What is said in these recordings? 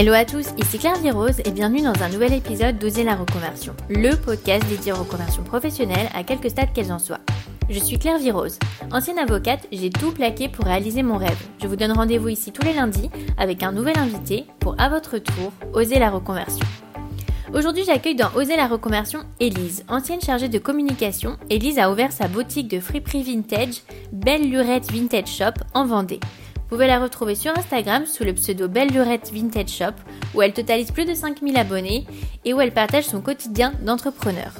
Hello à tous, ici Claire Virose et bienvenue dans un nouvel épisode d'Oser la reconversion, le podcast dédié aux reconversions professionnelles à quelques stades qu'elles en soient. Je suis Claire Virose. Ancienne avocate, j'ai tout plaqué pour réaliser mon rêve. Je vous donne rendez-vous ici tous les lundis avec un nouvel invité pour à votre tour oser la reconversion. Aujourd'hui, j'accueille dans Oser la reconversion Elise, ancienne chargée de communication. Elise a ouvert sa boutique de friperie vintage, Belle Lurette Vintage Shop, en Vendée. Vous pouvez la retrouver sur Instagram sous le pseudo Belle Lurette Vintage Shop, où elle totalise plus de 5000 abonnés et où elle partage son quotidien d'entrepreneur.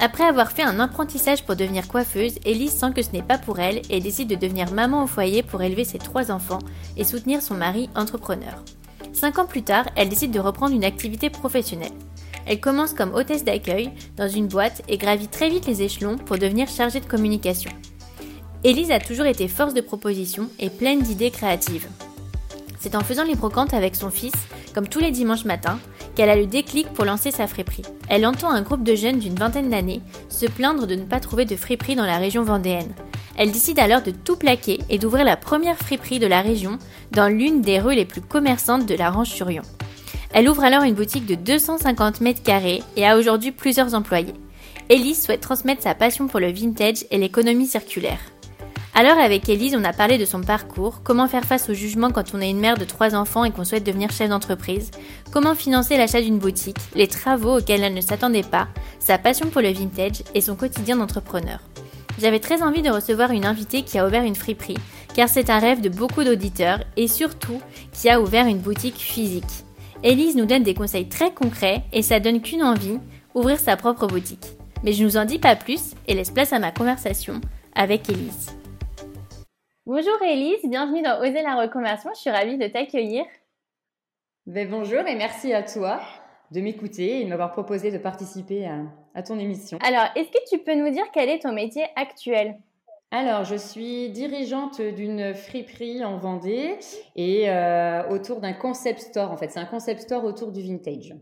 Après avoir fait un apprentissage pour devenir coiffeuse, Elise sent que ce n'est pas pour elle et décide de devenir maman au foyer pour élever ses trois enfants et soutenir son mari entrepreneur. Cinq ans plus tard, elle décide de reprendre une activité professionnelle. Elle commence comme hôtesse d'accueil dans une boîte et gravit très vite les échelons pour devenir chargée de communication. Elise a toujours été force de proposition et pleine d'idées créatives. C'est en faisant les brocantes avec son fils, comme tous les dimanches matins, qu'elle a le déclic pour lancer sa friperie. Elle entend un groupe de jeunes d'une vingtaine d'années se plaindre de ne pas trouver de friperie dans la région vendéenne. Elle décide alors de tout plaquer et d'ouvrir la première friperie de la région dans l'une des rues les plus commerçantes de la Ranche-sur-Yon. Elle ouvre alors une boutique de 250 mètres carrés et a aujourd'hui plusieurs employés. Elise souhaite transmettre sa passion pour le vintage et l'économie circulaire. Alors avec Elise, on a parlé de son parcours, comment faire face au jugement quand on est une mère de trois enfants et qu'on souhaite devenir chef d'entreprise, comment financer l'achat d'une boutique, les travaux auxquels elle ne s'attendait pas, sa passion pour le vintage et son quotidien d'entrepreneur. J'avais très envie de recevoir une invitée qui a ouvert une friperie, car c'est un rêve de beaucoup d'auditeurs et surtout qui a ouvert une boutique physique. Elise nous donne des conseils très concrets et ça donne qu'une envie, ouvrir sa propre boutique. Mais je ne vous en dis pas plus et laisse place à ma conversation avec Elise. Bonjour Elise, bienvenue dans Oser la reconversion. Je suis ravie de t'accueillir. Ben, bonjour et merci à toi de m'écouter et de m'avoir proposé de participer à, ton émission. Alors, est-ce que tu peux nous dire quel est ton métier actuel? Alors, je suis dirigeante d'une friperie en Vendée et euh, autour d'un concept store. En fait, c'est un concept store autour du vintage.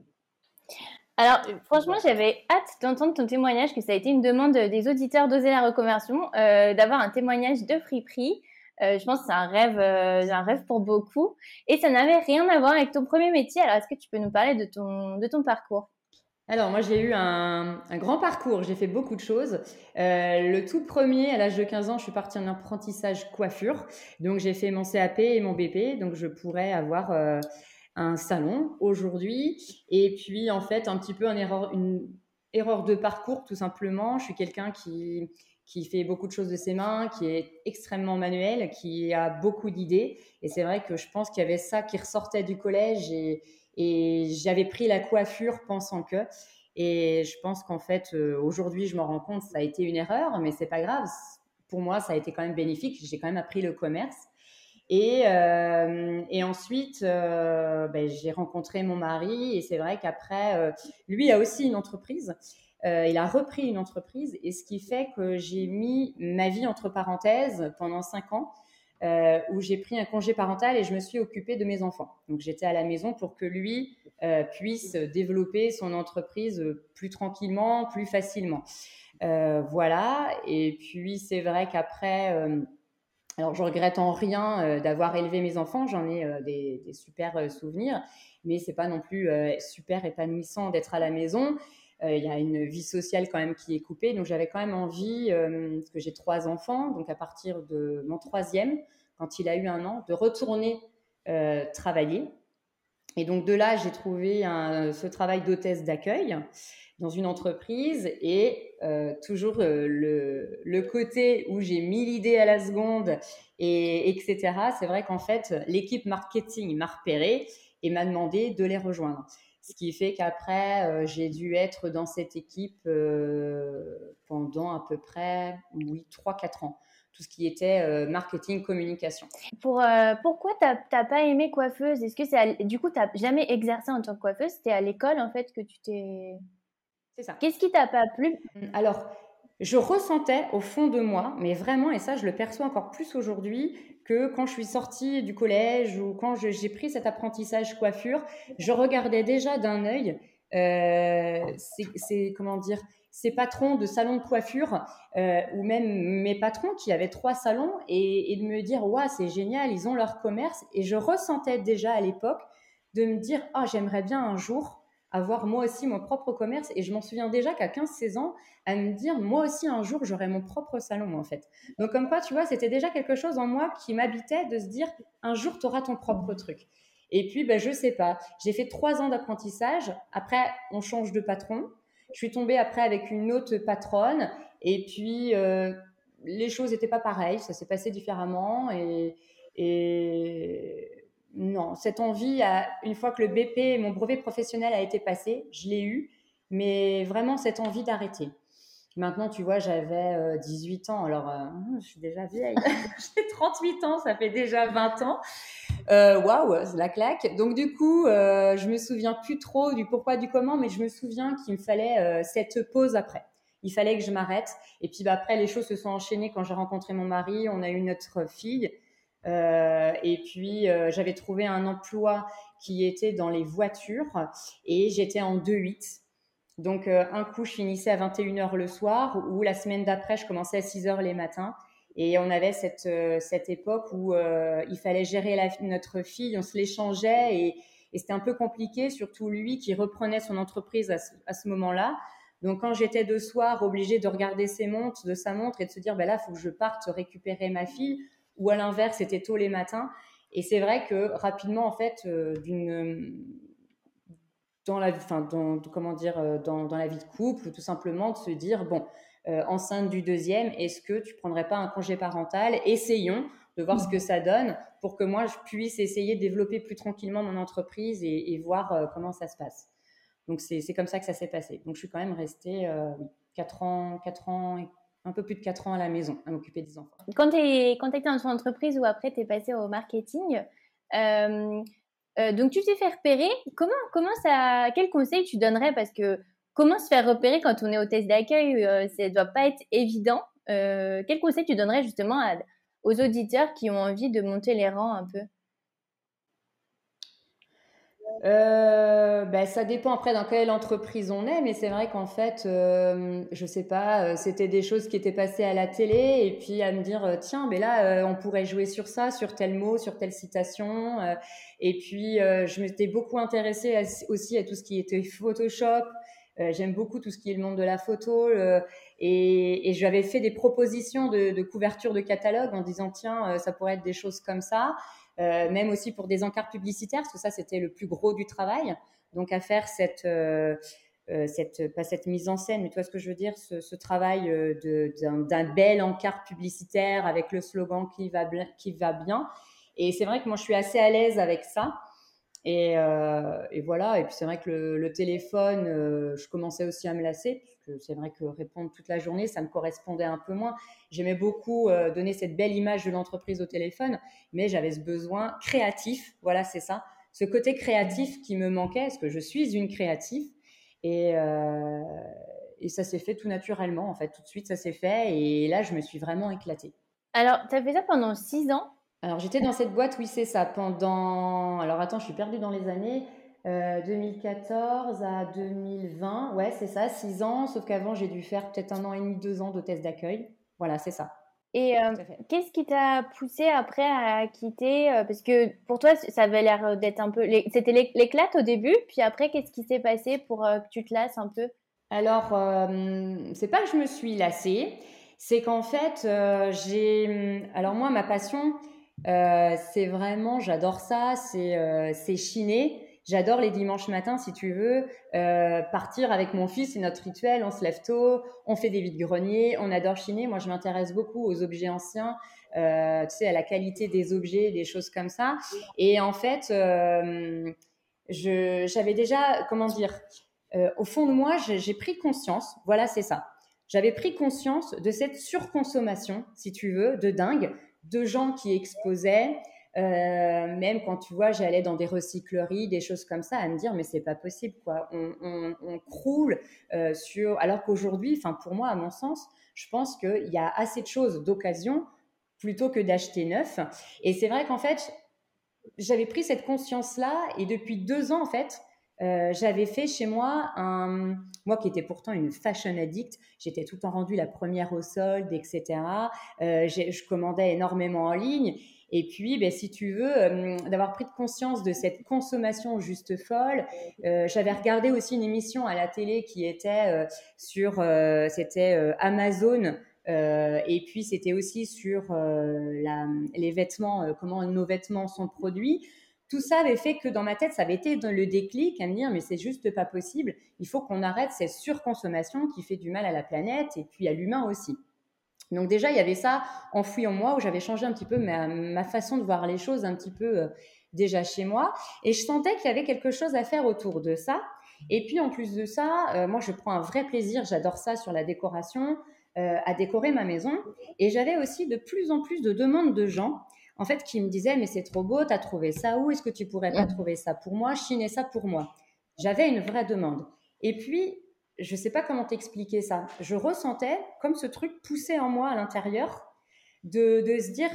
Alors, franchement, j'avais hâte d'entendre ton témoignage, que ça a été une demande des auditeurs d'Oser la reconversion, euh, d'avoir un témoignage de friperie. Euh, je pense que c'est un rêve, euh, un rêve pour beaucoup. Et ça n'avait rien à voir avec ton premier métier. Alors, est-ce que tu peux nous parler de ton, de ton parcours? Alors moi j'ai eu un, un, grand parcours, j'ai fait beaucoup de choses. Euh, le tout premier, à l'âge de 15 ans, je suis partie en apprentissage coiffure. Donc j'ai fait mon CAP et mon BP, donc je pourrais avoir un salon aujourd'hui. Et puis en fait un petit peu une erreur, une erreur de parcours tout simplement. Je suis quelqu'un qui qui fait beaucoup de choses de ses mains, qui est extrêmement manuel, qui a beaucoup d'idées. Et c'est vrai que je pense qu'il y avait ça qui ressortait du collège et, j'avais pris la coiffure pensant que. Et je pense qu'en fait, euh, aujourd'hui, je me rends compte, ça a été une erreur, mais c'est pas grave. Pour moi, ça a été quand même bénéfique. J'ai quand même appris le commerce. Et, euh, ensuite, euh, ben, j'ai rencontré mon mari et c'est vrai qu'après, lui a aussi une entreprise euh, il a repris une entreprise et ce qui fait que j'ai mis ma vie entre parenthèses pendant cinq ans. Euh, où j'ai pris un congé parental et je me suis occupée de mes enfants. Donc j'étais à la maison pour que lui euh, puisse développer son entreprise plus tranquillement, plus facilement. voilà. Et puis c'est vrai qu'après, alors je regrette en rien d'avoir élevé mes enfants. J'en ai des, des, super souvenirs, mais c'est pas non plus super épanouissant d'être à la maison. Euh, il y a une vie sociale quand même qui est coupée. Donc j'avais quand même envie, euh, parce que j'ai trois enfants, donc à partir de mon troisième, quand il a eu un an, de retourner euh, travailler. Et donc de là, j'ai trouvé ce travail d'hôtesse d'accueil dans une entreprise et toujours le, côté où j'ai mis l'idée à la seconde et etc. C'est vrai qu'en fait, l'équipe marketing m'a repéré et m'a demandé de les rejoindre. Ce qui fait qu'après, euh, j'ai dû être dans cette équipe euh, pendant à peu près, oui, 3-4 ans. Tout ce qui était euh, marketing, communication. Pour, pourquoi tu n'as pas aimé coiffeuse? Est-ce que c'est du coup, tu n'as jamais exercé en tant que coiffeuse? C'était à l'école, en fait, que tu t'es... C'est ça. Qu'est-ce qui t'a pas plu? Alors, je ressentais au fond de moi, mais vraiment, et ça je le perçois encore plus aujourd'hui, que quand je suis sortie du collège ou quand j'ai pris cet apprentissage coiffure, je regardais déjà d'un œil euh, comment dire ces patrons de salons de coiffure euh, ou même mes patrons qui avaient trois salons et, de me dire ouais c'est génial ils ont leur commerce et je ressentais déjà à l'époque de me dire, ah, j'aimerais bien un jour avoir moi aussi mon propre commerce. Et je m'en souviens déjà qu'à 15-16 ans, à me dire, moi aussi un jour, j'aurai mon propre salon, en fait. Donc, comme quoi, tu vois, c'était déjà quelque chose en moi qui m'habitait de se dire, un jour, tu auras ton propre truc. Et puis, ben, je sais pas. J'ai fait trois ans d'apprentissage. Après, on change de patron. Je suis tombée après avec une autre patronne. Et puis, euh, les choses n'étaient pas pareilles. Ça s'est passé différemment. Et, et non, cette envie, une fois que le BP, mon brevet professionnel a été passé, je l'ai eu, mais vraiment cette envie d'arrêter. Maintenant, tu vois, j'avais 18 euh, ans, alors euh, je suis déjà vieille. J'ai 38 ans, ça fait déjà 20 ans. Euh, waouh, c'est la claque. Donc du coup, je me souviens plus trop du pourquoi, du comment, mais je me souviens qu'il me fallait cette pause après. Il fallait que je m'arrête. Et puis bah, après, les choses se sont enchaînées quand j'ai rencontré mon mari. On a eu notre fille. Euh, et puis, euh, j'avais trouvé un emploi qui était dans les voitures et j'étais en 2-8. Donc, euh, un coup, je finissais à 21h le soir ou la semaine d'après, je commençais à 6h les matins. Et on avait cette, cette époque où il fallait gérer la, notre fille, on se l'échangeait et, et c'était un peu compliqué, surtout lui qui reprenait son entreprise à ce, moment-là. Donc quand j'étais de soir obligée de regarder ses montres, de sa montre et de se dire, ben là, faut que je parte récupérer ma fille, ou à l'inverse, c'était tôt les matins. Et c'est vrai que rapidement, en fait, euh, dans la, enfin, dans, comment dire, euh, dans, dans, la vie de couple, tout simplement de se dire bon, euh, enceinte du deuxième, est-ce que tu prendrais pas un congé parental? Essayons de voir ce que ça donne pour que moi je puisse essayer de développer plus tranquillement mon entreprise et, voir comment ça se passe. Donc c'est comme ça que ça s'est passé. Donc je suis quand même restée 4 ans, 4 ans et un peu plus de 4 ans à la maison à m'occuper des enfants. Quand tu étais dans ton entreprise ou après tu es passé au marketing, euh, euh, donc tu t'es fait repérer. Comment, comment ça, quel conseil tu donnerais? Parce que comment se faire repérer quand on est au test d'accueil, euh, ça ne doit pas être évident. quel conseil tu donnerais justement aux auditeurs qui ont envie de monter les rangs un peu? Euh, ben, ça dépend après dans quelle entreprise on est, mais c'est vrai qu'en fait, euh, je sais pas, euh, c'était des choses qui étaient passées à la télé et puis à me dire euh, tiens, mais là on pourrait jouer sur ça, sur tel mot, sur telle citation. et puis je m'étais beaucoup intéressée aussi à tout ce qui était Photoshop. J'aime beaucoup tout ce qui est le monde de la photo et, et j'avais fait des propositions de couverture de catalogue en disant tiens, ça pourrait être des choses comme ça. Euh, même aussi pour des encarts publicitaires, parce que ça, c'était le plus gros du travail. Donc, à faire cette, euh, euh, cette, pas cette mise en scène, mais tu vois ce que je veux dire, ce, ce travail d'un bel encart publicitaire avec le slogan qui va, qui va bien. Et c'est vrai que moi, je suis assez à l'aise avec ça. Et, voilà. Et puis c'est vrai que le, le téléphone, je commençais aussi à me lasser, c'est vrai que répondre toute la journée, ça me correspondait un peu moins. J'aimais beaucoup euh, donner cette belle image de l'entreprise au téléphone, mais j'avais ce besoin créatif. Voilà, c'est ça. Ce côté créatif qui me manquait, parce que je suis une créative. Et, euh, et ça s'est fait tout naturellement, en fait. Tout de suite, ça s'est fait. Et là, je me suis vraiment éclatée. Alors, tu as fait ça pendant six ans? Alors j'étais dans cette boîte, oui c'est ça, pendant... Alors attends, je suis perdue dans les années. 2014 euh, à 2020, ouais c'est ça, six ans, sauf qu'avant j'ai dû faire peut-être un an et demi, deux ans d'hôtesse d'accueil. Voilà, c'est ça. Et euh, qu'est-ce qui t'a poussé après à quitter euh, Parce que pour toi, ça avait l'air d'être un peu... C'était l'éclate au début, puis après, qu'est-ce qui s'est passé pour que tu te lasses un peu? Alors, c'est pas que je me suis lassée, c'est qu'en fait, j'ai... Alors moi, ma passion, euh, c'est vraiment, j'adore ça, euh, c'est chiner. J'adore les dimanches matins, si tu veux, euh, partir avec mon fils, c'est notre rituel, on se lève tôt, on fait des vides-greniers, on adore chiner. Moi, je m'intéresse beaucoup aux objets anciens, euh, tu sais, à la qualité des objets, des choses comme ça. Et en fait, euh, j'avais déjà, comment dire, euh, au fond de moi, j'ai pris conscience, voilà, c'est ça. J'avais pris conscience de cette surconsommation, si tu veux, de dingue, de gens qui exposaient. Euh, même quand tu vois, j'allais dans des recycleries, des choses comme ça, à me dire mais c'est pas possible quoi. On, croule euh, sur. Alors qu'aujourd'hui, enfin pour moi, à mon sens, je pense qu'il y a assez de choses d'occasion plutôt que d'acheter neuf. Et c'est vrai qu'en fait, j'avais pris cette conscience là et depuis deux ans en fait, euh, j'avais fait chez moi un, moi qui étais pourtant une fashion addict, j'étais tout le temps rendue la première au solde, etc. Je commandais énormément en ligne. Et puis, ben, si tu veux, euh, d'avoir pris conscience de cette consommation juste folle, j'avais regardé aussi une émission à la télé qui était sur, c'était Amazon. et puis c'était aussi sur la, les vêtements, comment nos vêtements sont produits tout ça avait fait que dans ma tête, ça avait été le déclic à me dire, mais c'est juste pas possible. Il faut qu'on arrête cette surconsommation qui fait du mal à la planète et puis à l'humain aussi. Donc déjà, il y avait ça enfoui en moi où j'avais changé un petit peu ma, façon de voir les choses un petit peu euh, déjà chez moi. Et je sentais qu'il y avait quelque chose à faire autour de ça. Et puis en plus de ça, euh, moi je prends un vrai plaisir, j'adore ça sur la décoration, euh, à décorer ma maison. Et j'avais aussi de plus en plus de demandes de gens en fait, qui me disait, mais c'est trop beau, t'as trouvé ça où? Est-ce que tu pourrais pas trouver ça pour moi? Chiner ça pour moi. J'avais une vraie demande. Et puis, je sais pas comment t'expliquer ça. Je ressentais comme ce truc poussait en moi à l'intérieur de, de se dire,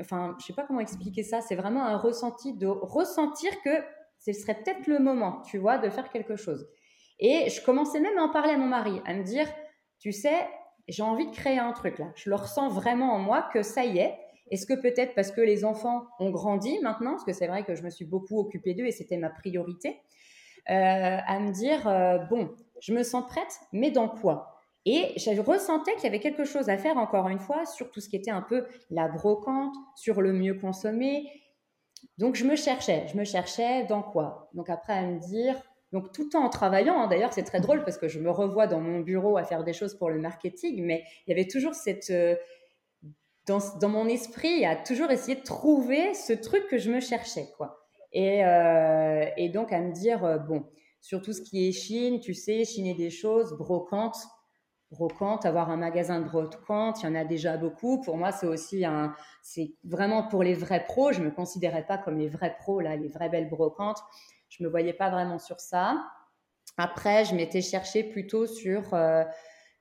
enfin, je sais pas comment expliquer ça. C'est vraiment un ressenti de ressentir que ce serait peut-être le moment, tu vois, de faire quelque chose. Et je commençais même à en parler à mon mari, à me dire, tu sais, j'ai envie de créer un truc là. Je le ressens vraiment en moi que ça y est, est-ce que peut-être parce que les enfants ont grandi maintenant, parce que c'est vrai que je me suis beaucoup occupée d'eux et c'était ma priorité, euh, à me dire, euh, bon, je me sens prête, mais dans quoi Et je ressentais qu'il y avait quelque chose à faire, encore une fois, sur tout ce qui était un peu la brocante, sur le mieux consommer. Donc je me cherchais, je me cherchais dans quoi Donc après à me dire, donc tout en travaillant, hein, d'ailleurs c'est très drôle parce que je me revois dans mon bureau à faire des choses pour le marketing, mais il y avait toujours cette... Euh, dans, mon esprit a toujours essayé de trouver ce truc que je me cherchais, quoi. Et, euh, donc à me dire, euh, bon, sur tout ce qui est Chine, tu sais, chiner des choses, brocante, brocante, avoir un magasin de brocante, il y en a déjà beaucoup. Pour moi, c'est aussi un, c'est vraiment pour les vrais pros. Je me considérais pas comme les vrais pros, là, les vraies belles brocantes. Je me voyais pas vraiment sur ça. Après, je m'étais cherché plutôt sur, euh,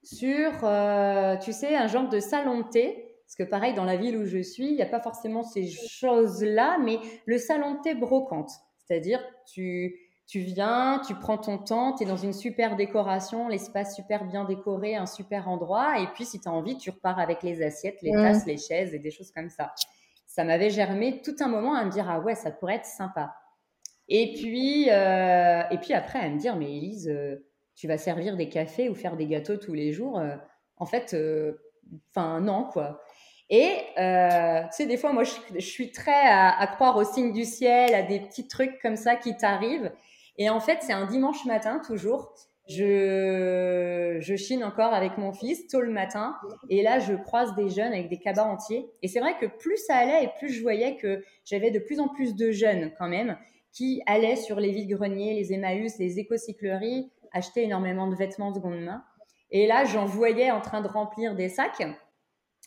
sur, euh, tu sais, un genre de salon de thé parce que pareil, dans la ville où je suis, il n'y a pas forcément ces choses-là, mais le salon de thé brocante. C'est-à-dire, tu, tu viens, tu prends ton temps, tu es dans une super décoration, l'espace super bien décoré, un super endroit. Et puis, si tu as envie, tu repars avec les assiettes, les tasses, les chaises et des choses comme ça. Ça m'avait germé tout un moment à me dire, ah ouais, ça pourrait être sympa. Et puis, euh, et puis après, à me dire, mais Elise, euh, tu vas servir des cafés ou faire des gâteaux tous les jours. Euh, en fait, enfin, non, quoi. Et euh, tu sais, des fois, moi, je, suis très à, croire au signe du ciel, à des petits trucs comme ça qui t'arrivent. Et en fait, c'est un dimanche matin, toujours. Je, je chine encore avec mon fils tôt le matin. Et là, je croise des jeunes avec des cabas entiers. Et c'est vrai que plus ça allait et plus je voyais que j'avais de plus en plus de jeunes quand même qui allaient sur les vides-greniers, les Emmaüs, les écocycleries, acheter énormément de vêtements de seconde main. Et là, j'en voyais en train de remplir des sacs.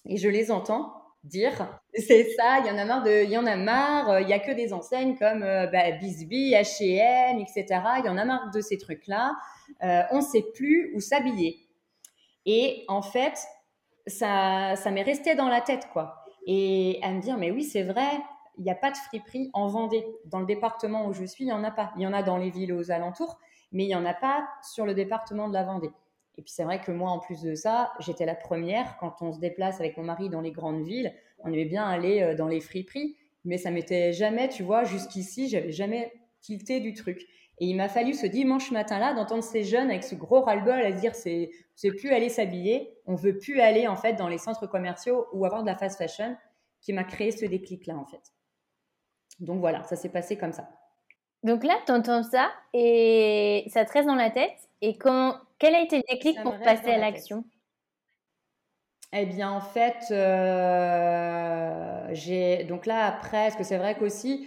Et je les entends dire c'est ça, il y en a marre de, il y en a marre, euh, il y a que des enseignes comme euh, bah, Bisbee, H&M, etc. Il y en a marre de ces trucs-là. Euh, on ne sait plus où s'habiller. Et en fait, ça, ça m'est resté dans la tête, quoi. Et à me dire, mais oui, c'est vrai, il n'y a pas de friperie en Vendée. Dans le département où je suis, il n'y en a pas. Il y en a dans les villes aux alentours, mais il n'y en a pas sur le département de la Vendée. Et puis c'est vrai que moi, en plus de ça, j'étais la première quand on se déplace avec mon mari dans les grandes villes. On aimait bien aller euh, dans les friperies, mais ça m'était jamais, tu vois, jusqu'ici, j'avais jamais tilté du truc. Et il m'a fallu ce dimanche matin-là d'entendre ces jeunes avec ce gros ras-le-bol à dire c'est c'est plus aller s'habiller, on veut plus aller en fait dans les centres commerciaux ou avoir de la fast fashion, qui m'a créé ce déclic-là en fait. Donc voilà, ça s'est passé comme ça. Donc là, tu entends ça et ça te reste dans la tête. Et quand, quel a été le déclic pour passer à l'action? Eh bien, en fait, euh, j'ai donc là après, parce que c'est vrai qu'aussi,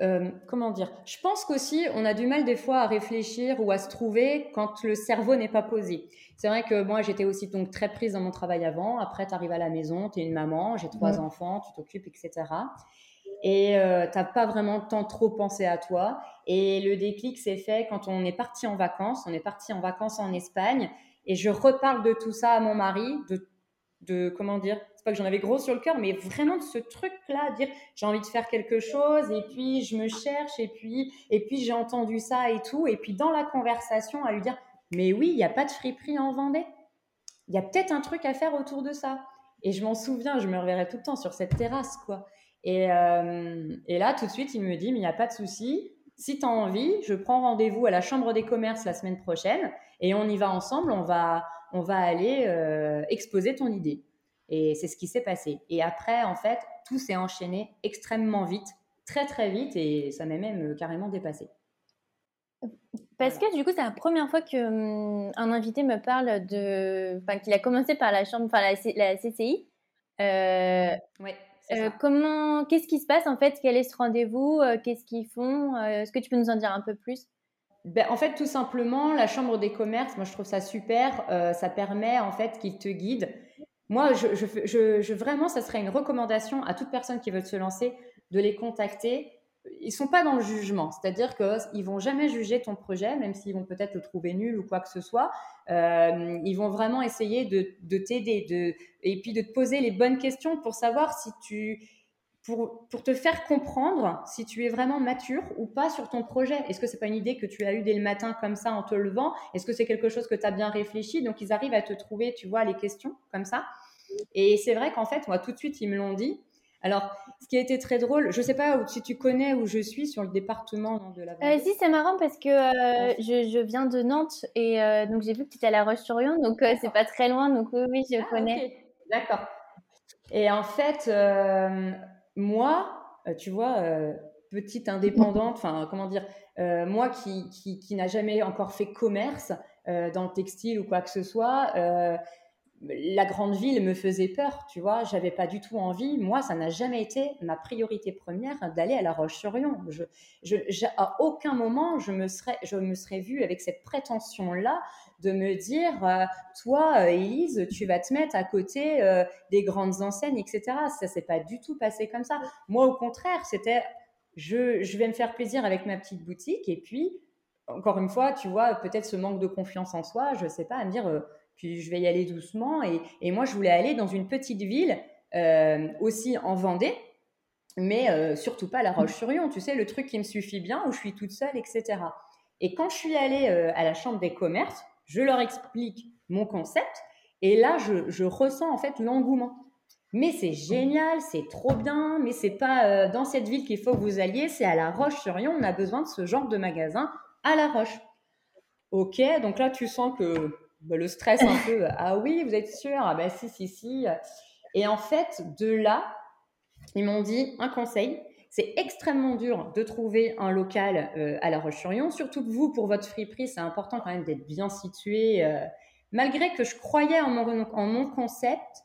euh, comment dire, je pense qu'aussi on a du mal des fois à réfléchir ou à se trouver quand le cerveau n'est pas posé. C'est vrai que moi j'étais aussi donc très prise dans mon travail avant. Après, tu arrives à la maison, tu es une maman, j'ai trois enfants, tu t'occupes, etc et euh, t'as pas vraiment temps trop pensé à toi. Et le déclic s'est fait quand on est parti en vacances. On est parti en vacances en Espagne et je reparle de tout ça à mon mari, de de comment dire, c'est pas que j'en avais gros sur le cœur, mais vraiment de ce truc-là, dire j'ai envie de faire quelque chose et puis je me cherche et puis et puis j'ai entendu ça et tout et puis dans la conversation à lui dire mais oui, il n'y a pas de friperie en Vendée. Il y a peut-être un truc à faire autour de ça. Et je m'en souviens, je me reverrai tout le temps sur cette terrasse, quoi. Et, euh, et là, tout de suite, il me dit, mais il n'y a pas de souci. Si tu as envie, je prends rendez-vous à la Chambre des commerces la semaine prochaine et on y va ensemble, on va, on va aller euh, exposer ton idée. Et c'est ce qui s'est passé. Et après, en fait, tout s'est enchaîné extrêmement vite, très très vite, et ça m'a même euh, carrément dépassé. Parce que du coup, c'est la première fois qu'un hum, invité me parle de, enfin, qu'il a commencé par la chambre, enfin la, la CCI. Euh, ouais. Euh, comment, qu'est-ce qui se passe en fait? Quel est ce rendez-vous? Euh, Qu'est-ce qu'ils font? Euh, Est-ce que tu peux nous en dire un peu plus? Ben, en fait, tout simplement, la chambre des commerces, moi je trouve ça super. ça permet en fait qu'ils te guident. Moi, je, je, je, vraiment, ça serait une recommandation à toute personne qui veut se lancer de les contacter ils sont pas dans le jugement, c'est-à-dire qu'ils vont jamais juger ton projet, même s'ils vont peut-être le trouver nul ou quoi que ce soit. Euh, ils vont vraiment essayer de, de t'aider, de, et puis de te poser les bonnes questions pour savoir si tu, pour, pour, te faire comprendre si tu es vraiment mature ou pas sur ton projet. Est-ce que c'est pas une idée que tu as eue dès le matin comme ça en te levant? Est-ce que c'est quelque chose que tu as bien réfléchi? Donc ils arrivent à te trouver, tu vois, les questions comme ça. Et c'est vrai qu'en fait, moi tout de suite, ils me l'ont dit. Alors, ce qui a été très drôle, je ne sais pas si tu connais où je suis sur le département de la Vendée. Euh, si, c'est marrant parce que euh, je, viens de Nantes et euh, donc j'ai vu que tu étais à La Roche-sur-Yon, donc c'est pas très loin, donc oui, oui je ah, connais. D'accord. Et en fait, moi, tu vois, petite indépendante, enfin, comment dire, moi qui, qui, qui n'a jamais encore fait commerce dans le textile ou quoi que ce soit, la grande ville me faisait peur, tu vois, j'avais pas du tout envie. Moi, ça n'a jamais été ma priorité première d'aller à La Roche-sur-Yon. Je, à aucun moment, je me serais, je me serais vue avec cette prétention-là de me dire, euh, toi, Elise, tu vas te mettre à côté euh, des grandes enseignes, etc. Ça s'est pas du tout passé comme ça. Moi, au contraire, c'était, je, je vais me faire plaisir avec ma petite boutique et puis, encore une fois, tu vois, peut-être ce manque de confiance en soi, je sais pas, à me dire, euh, puis je vais y aller doucement. Et, moi, je voulais aller dans une petite ville, euh, aussi en Vendée, mais euh, surtout pas à La Roche-sur-Yon. Tu sais, le truc qui me suffit bien, où je suis toute seule, etc. Et quand je suis allée euh, à la Chambre des commerces, je leur explique mon concept. Et là, je, ressens en fait l'engouement. Mais c'est génial, c'est trop bien, mais c'est pas dans cette ville qu'il faut que vous alliez, c'est à La Roche-sur-Yon. On a besoin de ce genre de magasin à La Roche. Ok, donc là, tu sens que bah, le stress un peu. Ah oui, vous êtes sûr? Ah ben si, si, si. Et en fait, de là, ils m'ont dit un conseil. C'est extrêmement dur de trouver un local euh, à La Roche-sur-Yon. Surtout que vous, pour votre friperie, c'est important quand même d'être bien situé. Euh, malgré que je croyais en mon, en mon concept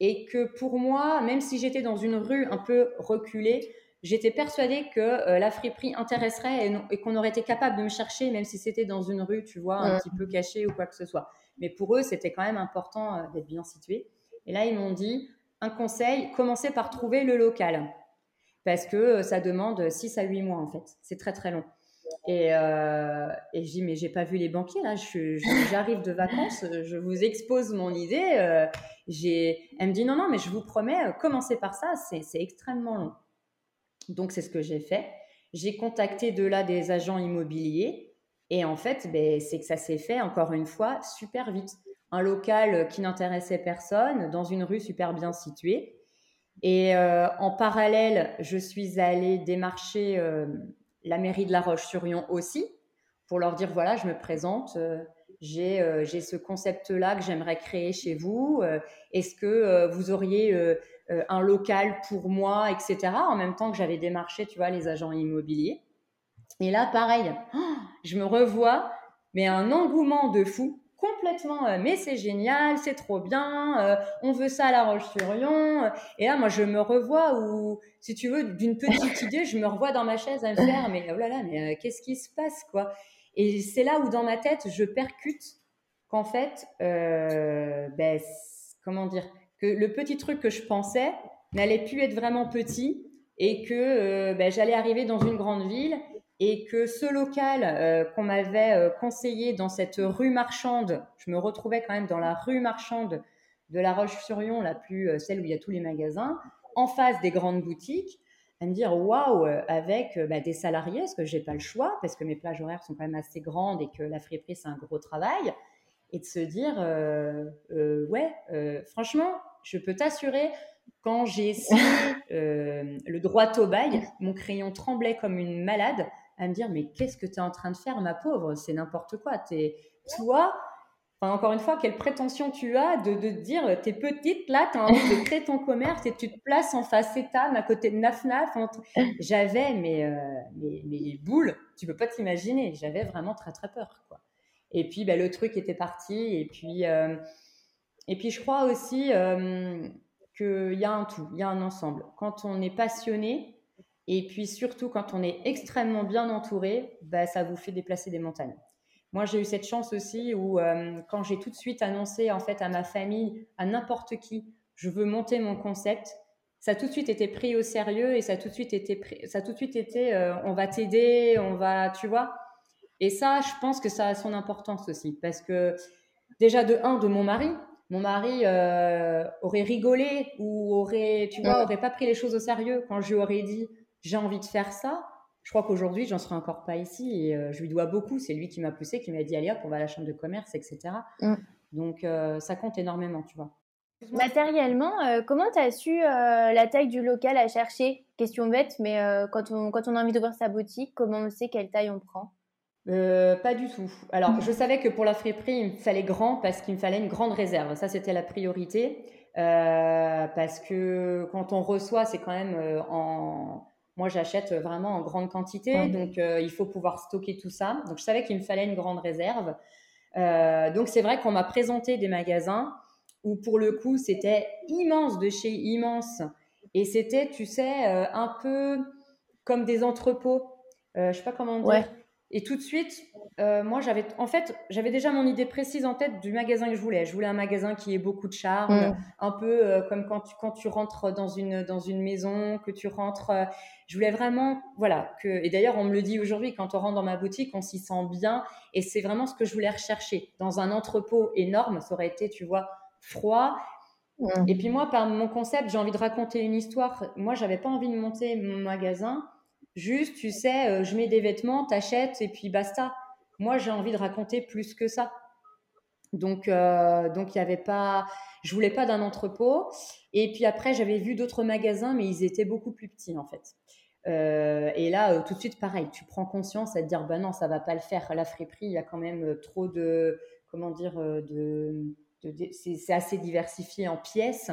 et que pour moi, même si j'étais dans une rue un peu reculée, j'étais persuadée que euh, la friperie intéresserait et, qu'on aurait été capable de me chercher, même si c'était dans une rue, tu vois, un petit peu cachée ou quoi que ce soit. Mais pour eux, c'était quand même important euh, d'être bien situé. Et là, ils m'ont dit, un conseil, commencez par trouver le local. Parce que euh, ça demande 6 à 8 mois, en fait. C'est très, très long. Et, euh, et je dis, mais j'ai pas vu les banquiers, là. J'arrive de vacances, je vous expose mon idée. j'ai Elle me dit, non, non, mais je vous promets, commencez par ça, c'est extrêmement long. Donc, c'est ce que j'ai fait. J'ai contacté de là des agents immobiliers. Et en fait, ben, c'est que ça s'est fait, encore une fois, super vite. Un local qui n'intéressait personne, dans une rue super bien située. Et euh, en parallèle, je suis allée démarcher euh, la mairie de La Roche-sur-Yon aussi, pour leur dire, voilà, je me présente, euh, j'ai ce concept-là que j'aimerais créer chez vous. Est-ce que vous auriez euh, un local pour moi, etc. En même temps que j'avais démarché, tu vois, les agents immobiliers. Et là, pareil, je me revois, mais un engouement de fou, complètement, euh, mais c'est génial, c'est trop bien, euh, on veut ça à La Roche-sur-Yon. Et là, moi, je me revois où, si tu veux, d'une petite idée, je me revois dans ma chaise à me faire, mais oh là là, mais qu'est-ce qui se passe, quoi? Et c'est là où, dans ma tête, je percute qu'en fait, ben, comment dire, que le petit truc que je pensais n'allait plus être vraiment petit et que euh, ben, j'allais arriver dans une grande ville et que ce local euh, qu'on m'avait euh, conseillé dans cette rue marchande, je me retrouvais quand même dans la rue marchande de La Roche-sur-Yon, la plus celle où il y a tous les magasins, en face des grandes boutiques, à me dire waouh, avec bah, des salariés, parce que j'ai pas le choix, parce que mes plages horaires sont quand même assez grandes et que la friperie c'est un gros travail, et de se dire ouais, franchement, je peux t'assurer quand j'ai signé euh, le droit au bail, mon crayon tremblait comme une malade à me dire mais qu'est-ce que tu es en train de faire ma pauvre? C'est n'importe quoi. Es, toi, enfin, encore une fois, quelle prétention tu as de, de te dire t'es petite là, tu as envie de créer ton commerce et tu te places en face état à côté de Nafnaf. J'avais mes, euh, mes, mes, boules, tu peux pas t'imaginer. J'avais vraiment très très peur. Quoi. Et puis ben, le truc était parti et puis, euh, et puis je crois aussi qu'il y a un tout, il y a un ensemble. Quand on est passionné, et puis surtout quand on est extrêmement bien entouré, bah, ça vous fait déplacer des montagnes. Moi, j'ai eu cette chance aussi où euh, quand j'ai tout de suite annoncé en fait à ma famille, à n'importe qui, je veux monter mon concept, ça a tout de suite été pris au sérieux et ça a tout de suite été, ça a tout de suite été, euh, on va t'aider, on va, tu vois. Et ça, je pense que ça a son importance aussi parce que déjà de un de mon mari, mon mari euh, aurait rigolé ou aurait, tu vois, aurait pas pris les choses au sérieux quand je lui aurais dit j'ai envie de faire ça. Je crois qu'aujourd'hui, j'en serais encore pas ici et euh, je lui dois beaucoup. C'est lui qui m'a poussé, qui m'a dit allez hop, on va à la chambre de commerce, etc. Mm. Donc euh, ça compte énormément, tu vois. Matériellement, comment tu as su la taille du local à chercher? Question bête, mais quand, on, quand on a envie d'ouvrir sa boutique, comment on sait quelle taille on prend? Euh, pas du tout. Alors, je savais que pour la friperie, il me fallait grand parce qu'il me fallait une grande réserve. Ça, c'était la priorité. Euh, parce que quand on reçoit, c'est quand même euh, en. Moi, j'achète vraiment en grande quantité. Donc, il faut pouvoir stocker tout ça. Donc, je savais qu'il me fallait une grande réserve. donc, c'est vrai qu'on m'a présenté des magasins où, pour le coup, c'était immense de chez immense. Et c'était, tu sais, un peu comme des entrepôts. je sais pas comment dire. Et tout de suite, euh, moi, j'avais, en fait, j'avais déjà mon idée précise en tête du magasin que je voulais. Je voulais un magasin qui ait beaucoup de charme, mm. un peu euh, comme quand tu, quand tu rentres dans une, dans une maison, que tu rentres. Euh, je voulais vraiment, voilà. Que, et d'ailleurs, on me le dit aujourd'hui, quand on rentre dans ma boutique, on s'y sent bien. Et c'est vraiment ce que je voulais rechercher. Dans un entrepôt énorme, ça aurait été, tu vois, froid. Mm. Et puis moi, par mon concept, j'ai envie de raconter une histoire. Moi, j'avais pas envie de monter mon magasin Juste, tu sais, euh, je mets des vêtements, t'achètes et puis basta. Moi, j'ai envie de raconter plus que ça. Donc, euh, donc il y avait pas, je voulais pas d'un entrepôt. Et puis après, j'avais vu d'autres magasins, mais ils étaient beaucoup plus petits en fait. Euh, et là, tout de suite, pareil, tu prends conscience à te dire, bah non, ça va pas le faire. La friperie, il y a quand même trop de, comment dire, de, de c'est assez diversifié en pièces.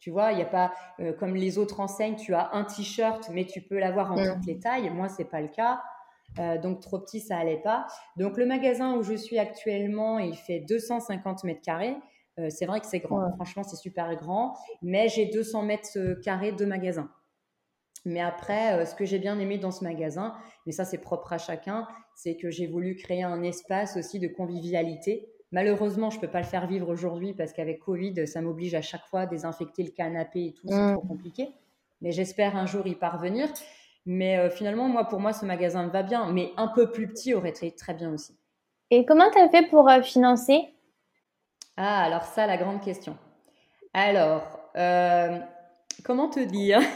Tu vois, il n'y a pas euh, comme les autres enseignes, tu as un t-shirt, mais tu peux l'avoir en toutes les tailles. Moi, c'est pas le cas. Euh, donc trop petit, ça allait pas. Donc le magasin où je suis actuellement, il fait 250 mètres carrés. Euh, c'est vrai que c'est grand. Franchement, c'est super grand. Mais j'ai 200 mètres carrés de magasin. Mais après, ce que j'ai bien aimé dans ce magasin, mais ça c'est propre à chacun, c'est que j'ai voulu créer un espace aussi de convivialité Malheureusement, je ne peux pas le faire vivre aujourd'hui parce qu'avec Covid, ça m'oblige à chaque fois à désinfecter le canapé et tout, c'est mm. trop compliqué. Mais j'espère un jour y parvenir. Mais euh, finalement, moi, pour moi, ce magasin va bien, mais un peu plus petit aurait été très bien aussi. Et comment tu as fait pour euh, financer? Ah, alors ça, la grande question. Alors, euh, comment te dire?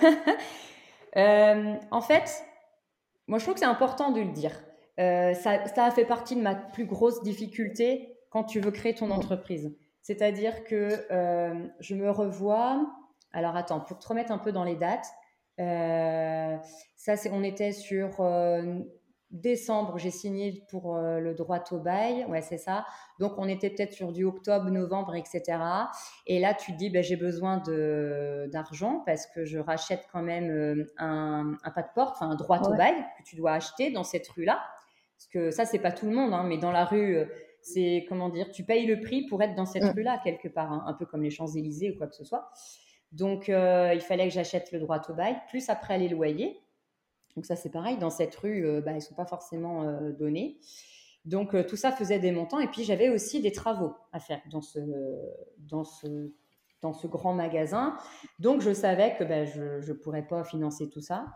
En fait, moi, je trouve que c'est important de le dire. ça, ça, a fait partie de ma plus grosse difficulté quand tu veux créer ton entreprise. C'est-à-dire que euh, je me revois. Alors attends, pour te remettre un peu dans les dates, euh, ça c'est, on était sur euh, décembre, j'ai signé pour le droit au bail, ouais c'est ça. Donc on était peut-être sur du octobre, novembre, etc. Et là tu te dis, ben, j'ai besoin de, d'argent parce que je rachète quand même un, un pas de porte, enfin un droit au bail que tu dois acheter dans cette rue-là. Parce que ça c'est pas tout le monde, hein, mais dans la rue c'est comment dire, tu payes le prix pour être dans cette mm. rue-là quelque part, hein, un peu comme les Champs-Élysées ou quoi que ce soit. Donc euh, il fallait que j'achète le droit au bail, plus après les loyers. Donc ça c'est pareil, dans cette rue, euh, bah, ils sont pas forcément euh, donnés. Donc tout ça faisait des montants et puis j'avais aussi des travaux à faire dans ce, dans ce, dans ce grand magasin. Donc je savais que bah, je ne pourrais pas financer tout ça.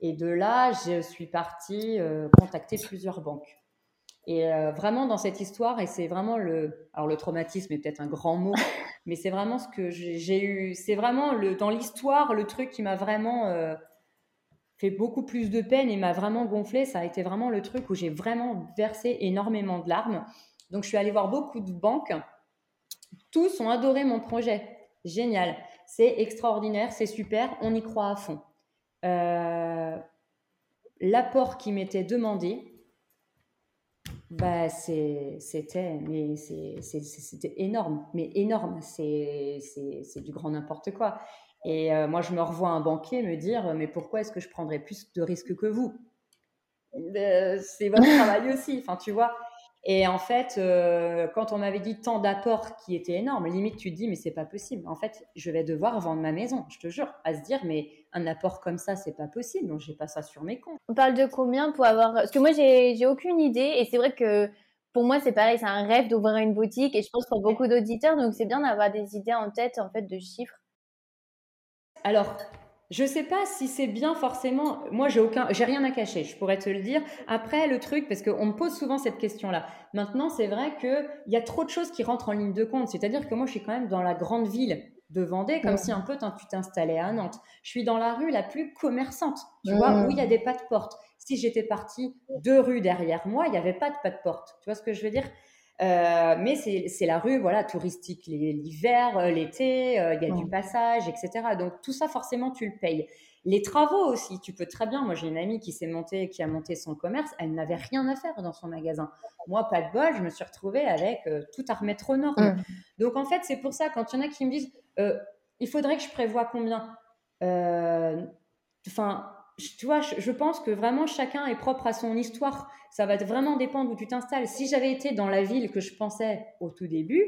Et de là, je suis partie contacter plusieurs banques. Et euh, vraiment dans cette histoire, et c'est vraiment le, alors le traumatisme est peut-être un grand mot, mais c'est vraiment ce que j'ai eu, c'est vraiment le, dans l'histoire le truc qui m'a vraiment euh, fait beaucoup plus de peine et m'a vraiment gonflé. Ça a été vraiment le truc où j'ai vraiment versé énormément de larmes. Donc je suis allée voir beaucoup de banques. Tous ont adoré mon projet. Génial, c'est extraordinaire, c'est super, on y croit à fond. Euh, l'apport qui m'était demandé, bah, c'était mais c'était énorme, mais énorme. C'est du grand n'importe quoi. Et euh, moi, je me revois un banquier me dire, mais pourquoi est-ce que je prendrais plus de risques que vous? Euh, C'est votre travail aussi, enfin, tu vois. Et en fait, euh, quand on m'avait dit tant d'apports qui étaient énormes, limite tu te dis mais c'est pas possible. En fait, je vais devoir vendre ma maison, je te jure, à se dire mais un apport comme ça c'est pas possible, donc j'ai pas ça sur mes comptes. On parle de combien pour avoir Parce que moi j'ai aucune idée et c'est vrai que pour moi c'est pareil, c'est un rêve d'ouvrir une boutique et je pense pour beaucoup d'auditeurs, donc c'est bien d'avoir des idées en tête en fait de chiffres. Alors je sais pas si c'est bien forcément. Moi, j'ai aucun, j'ai rien à cacher. Je pourrais te le dire. Après, le truc, parce qu'on me pose souvent cette question-là. Maintenant, c'est vrai que il y a trop de choses qui rentrent en ligne de compte. C'est-à-dire que moi, je suis quand même dans la grande ville de Vendée, comme si un peu tu t'installais à Nantes. Je suis dans la rue la plus commerçante, tu vois, où il y a des pas de porte. Si j'étais partie deux rues derrière moi, il n'y avait pas de pas de porte. Tu vois ce que je veux dire? Euh, mais c'est la rue, voilà, touristique l'hiver, euh, l'été, euh, il y a du passage, etc. Donc tout ça, forcément, tu le payes. Les travaux aussi, tu peux très bien. Moi, j'ai une amie qui s'est montée, qui a monté son commerce. Elle n'avait rien à faire dans son magasin. Moi, pas de bol, je me suis retrouvée avec tout à remettre aux normes. Mmh. Donc en fait, c'est pour ça quand il y en a qui me disent, il faudrait que je prévoie combien? Enfin, tu vois, je, pense que vraiment chacun est propre à son histoire. Ça va vraiment dépendre où tu t'installes. Si j'avais été dans la ville que je pensais au tout début,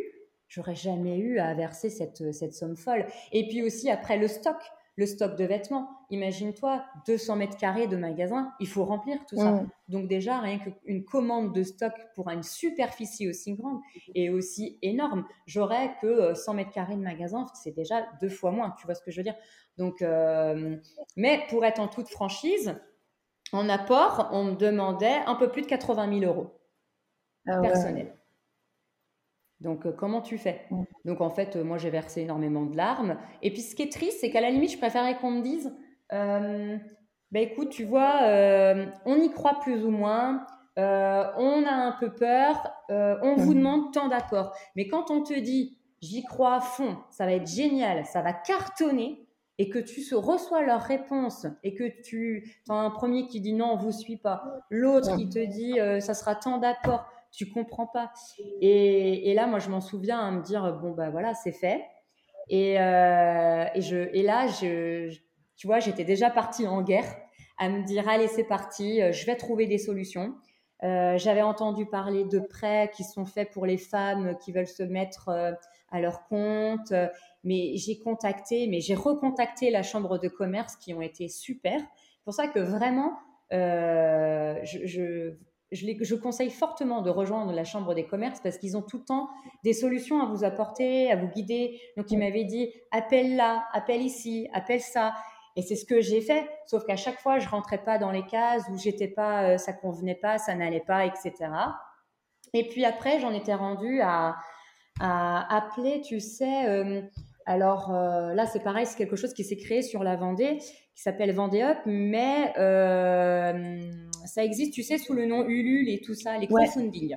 j'aurais jamais eu à verser cette, cette somme folle. Et puis aussi après le stock le stock de vêtements. Imagine-toi, 200 mètres carrés de magasin, il faut remplir tout ça. Donc déjà, rien qu'une commande de stock pour une superficie aussi grande et aussi énorme, j'aurais que 100 euh, mètres carrés de magasin, c'est déjà deux fois moins, tu vois ce que je veux dire. Donc, euh, mais pour être en toute franchise, en apport, on me demandait un peu plus de 80 000 euros ah personnels. Donc, euh, comment tu fais? Mm. Donc, en fait, euh, moi, j'ai versé énormément de larmes. Et puis, ce qui est triste, c'est qu'à la limite, je préférais qu'on me dise, euh, bah, écoute, tu vois, on y croit plus ou moins, on a un peu peur, on vous mm. demande tant d'apports. Mais quand on te dit, j'y crois à fond, ça va être génial, ça va cartonner, et que tu reçois leur réponse et que tu as un premier qui dit non, on vous suit pas, l'autre qui te dit ça sera tant d'apports tu comprends pas. Et, là, moi, je m'en souviens à me dire, bon, bah voilà, c'est fait. Et, euh, et, je, et là, je, tu vois, j'étais déjà partie en guerre à me dire, allez, c'est parti, euh, je vais trouver des solutions. Euh, j'avais entendu parler de prêts qui sont faits pour les femmes qui veulent se mettre à leur compte, mais j'ai contacté, mais j'ai recontacté la chambre de commerce qui ont été super. C'est pour ça que vraiment, je je, conseille fortement de rejoindre la Chambre des commerces parce qu'ils ont tout le temps des solutions à vous apporter, à vous guider. Donc, il m'avait dit appelle là, appelle ici, appelle ça. Et c'est ce que j'ai fait, sauf qu'à chaque fois, je rentrais pas dans les cases où j'étais pas, euh, ça convenait pas, ça n'allait pas, etc. Et puis après, j'en étais rendue à, appeler, tu sais, euh, alors euh, là, c'est pareil, c'est quelque chose qui s'est créé sur la Vendée, qui s'appelle Vendée Up, mais euh, ça existe, tu sais, sous le nom Ulule et tout ça, les crowdfunding.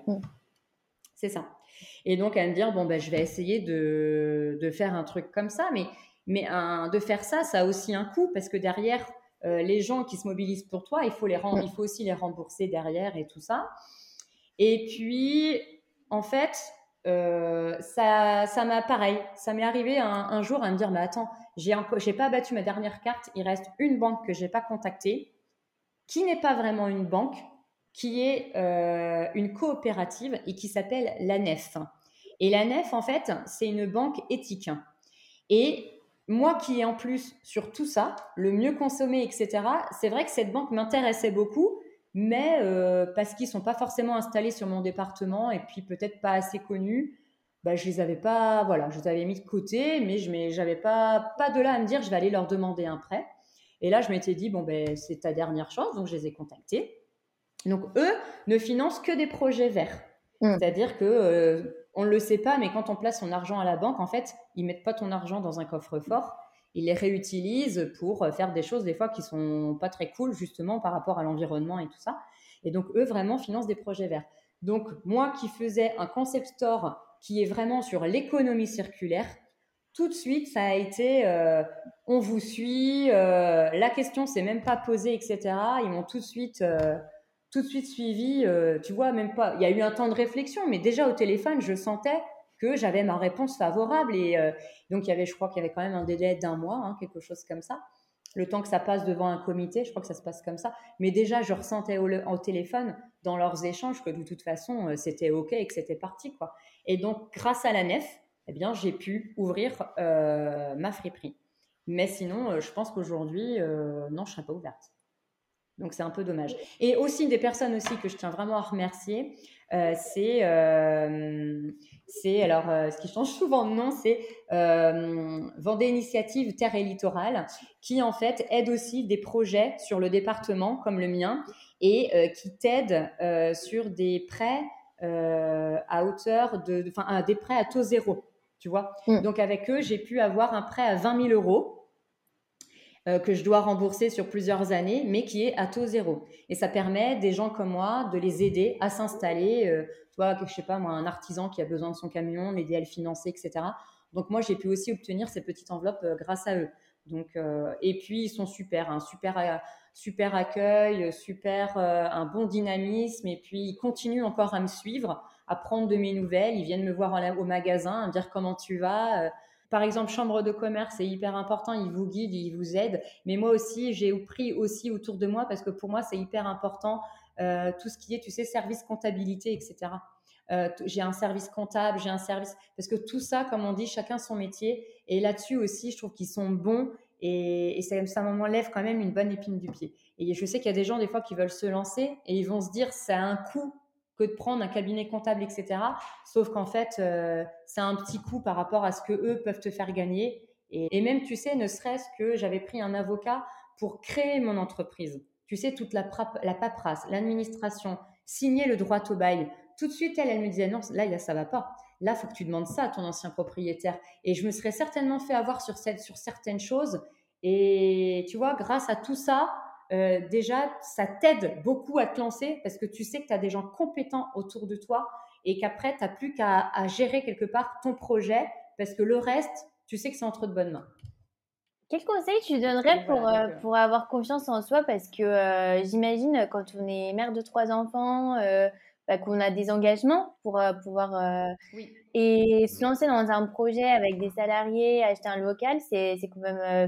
C'est ça. Et donc, à me dire, bon, ben, je vais essayer de, de faire un truc comme ça, mais, mais un, de faire ça, ça a aussi un coût, parce que derrière, euh, les gens qui se mobilisent pour toi, il faut, les il faut aussi les rembourser derrière et tout ça. Et puis, en fait, euh, ça, ça m'a pareil. Ça m'est arrivé un, jour à me dire, mais attends, j'ai j'ai pas battu ma dernière carte. Il reste une banque que j'ai pas contactée, qui n'est pas vraiment une banque, qui est euh, une coopérative et qui s'appelle la Nef. Et la Nef, en fait, c'est une banque éthique. Et moi qui ai en plus sur tout ça, le mieux consommé, etc., c'est vrai que cette banque m'intéressait beaucoup mais euh, parce qu'ils sont pas forcément installés sur mon département et puis peut-être pas assez connus, bah, je les avais pas, voilà, je les avais mis de côté, mais je n'avais pas, pas de là à me dire je vais aller leur demander un prêt. Et là, je m'étais dit, bon, ben, c'est ta dernière chance, donc je les ai contactés. Donc eux ne financent que des projets verts. Mm. C'est-à-dire que euh, on ne le sait pas, mais quand on place son argent à la banque, en fait, ils mettent pas ton argent dans un coffre-fort, ils les réutilisent pour faire des choses des fois qui sont pas très cool justement par rapport à l'environnement et tout ça. Et donc eux vraiment financent des projets verts. Donc moi qui faisais un concept store qui est vraiment sur l'économie circulaire, tout de suite, ça a été euh, on vous suit, euh, la question s'est même pas posée, etc. Ils m'ont tout de suite, euh, tout de suite suivi. tu vois, même pas. Il y a eu un temps de réflexion, mais déjà au téléphone, je sentais que j'avais ma réponse favorable. Et donc, il y avait, je crois qu'il y avait quand même un délai d'un mois, hein, quelque chose comme ça. Le temps que ça passe devant un comité, je crois que ça se passe comme ça. Mais déjà, je ressentais au, au téléphone, dans leurs échanges, que de toute façon, c'était OK et que c'était parti. quoi. Et donc, grâce à la nef, eh bien, j'ai pu ouvrir euh, ma friperie. Mais sinon, euh, je pense qu'aujourd'hui, euh, non, je ne serais pas ouverte. Donc, c'est un peu dommage. Et aussi, des personnes aussi que je tiens vraiment à remercier, c'est, c'est, alors, ce qui change souvent de nom, c'est Vendée Initiative Terre et Littoral, qui en fait aide aussi des projets sur le département, comme le mien, et qui t'aide sur des prêts à hauteur de, enfin, des prêts à taux zéro tu vois. Mm. Donc avec eux, j'ai pu avoir un prêt à 20 000 euros euh, que je dois rembourser sur plusieurs années, mais qui est à taux zéro. Et ça permet des gens comme moi de les aider à s'installer. Euh, tu vois, je sais pas moi, un artisan qui a besoin de son camion, l'aider à le financer, etc. Donc moi, j'ai pu aussi obtenir ces petites enveloppes euh, grâce à eux. Donc, et puis ils sont super, un super, super accueil, super, un bon dynamisme, et puis ils continuent encore à me suivre à prendre de mes nouvelles. Ils viennent me voir au magasin, me dire comment tu vas. Euh, par exemple, chambre de commerce, c'est hyper important. Ils vous guident, ils vous aident. Mais moi aussi, j'ai pris aussi autour de moi parce que pour moi, c'est hyper important euh, tout ce qui est, tu sais, service comptabilité, etc. Euh, j'ai un service comptable, j'ai un service parce que tout ça, comme on dit, chacun son métier. Et là-dessus aussi, je trouve qu'ils sont bons et, et ça, ça m'enlève quand même une bonne épine du pied. Et je sais qu'il y a des gens des fois qui veulent se lancer et ils vont se dire ça a un coût que de prendre un cabinet comptable, etc. Sauf qu'en fait, euh, c'est un petit coup par rapport à ce que eux peuvent te faire gagner. Et, même, tu sais, ne serait-ce que j'avais pris un avocat pour créer mon entreprise. Tu sais, toute la, la paperasse, l'administration, signer le droit au bail. Tout de suite, elle, elle me disait non, là, ça va pas. Là, faut que tu demandes ça à ton ancien propriétaire. Et je me serais certainement fait avoir sur certaines choses. Et tu vois, grâce à tout ça, euh, déjà, ça t'aide beaucoup à te lancer parce que tu sais que tu as des gens compétents autour de toi et qu'après, tu n'as plus qu'à gérer quelque part ton projet parce que le reste, tu sais que c'est entre de bonnes mains. Quel conseil tu donnerais pour, euh, pour avoir confiance en soi? Parce que euh, j'imagine quand on est mère de trois enfants, bah, qu'on a des engagements pour pouvoir oui. Et se lancer dans un projet avec des salariés, acheter un local, c'est quand même, euh,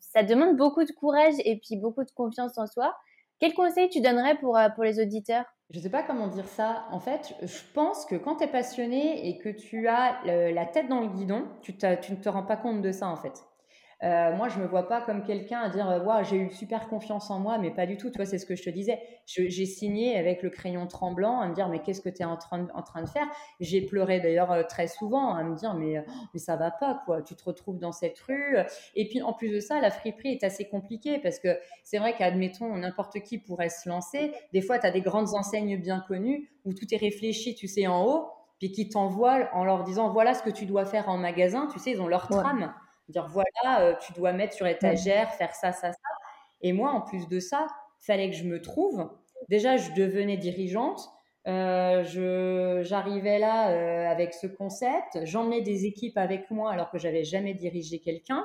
ça, demande beaucoup de courage et puis beaucoup de confiance en soi. Quel conseil tu donnerais pour, euh, pour les auditeurs? Je ne sais pas comment dire ça. En fait, je pense que quand tu es passionné et que tu as la tête dans le guidon, tu, tu ne te rends pas compte de ça en fait. Euh, moi, je me vois pas comme quelqu'un à dire waouh, j'ai eu super confiance en moi, mais pas du tout. Tu vois, c'est ce que je te disais. J'ai signé avec le crayon tremblant à me dire mais qu'est-ce que tu es en train, en train de faire? J'ai pleuré d'ailleurs euh, très souvent à me dire mais, oh, mais ça va pas quoi. Tu te retrouves dans cette rue. Et puis en plus de ça, la friperie est assez compliquée parce que c'est vrai qu'admettons n'importe qui pourrait se lancer. Des fois, tu as des grandes enseignes bien connues où tout est réfléchi, tu sais, en haut, puis qui t'envoient en leur disant voilà ce que tu dois faire en magasin. Tu sais, ils ont leur trame. Dire voilà, euh, tu dois mettre sur étagère, faire ça, ça, ça. Et moi, en plus de ça, fallait que je me trouve. Déjà, je devenais dirigeante. Euh, j'arrivais là euh, avec ce concept. J'emmenais des équipes avec moi alors que j'avais jamais dirigé quelqu'un.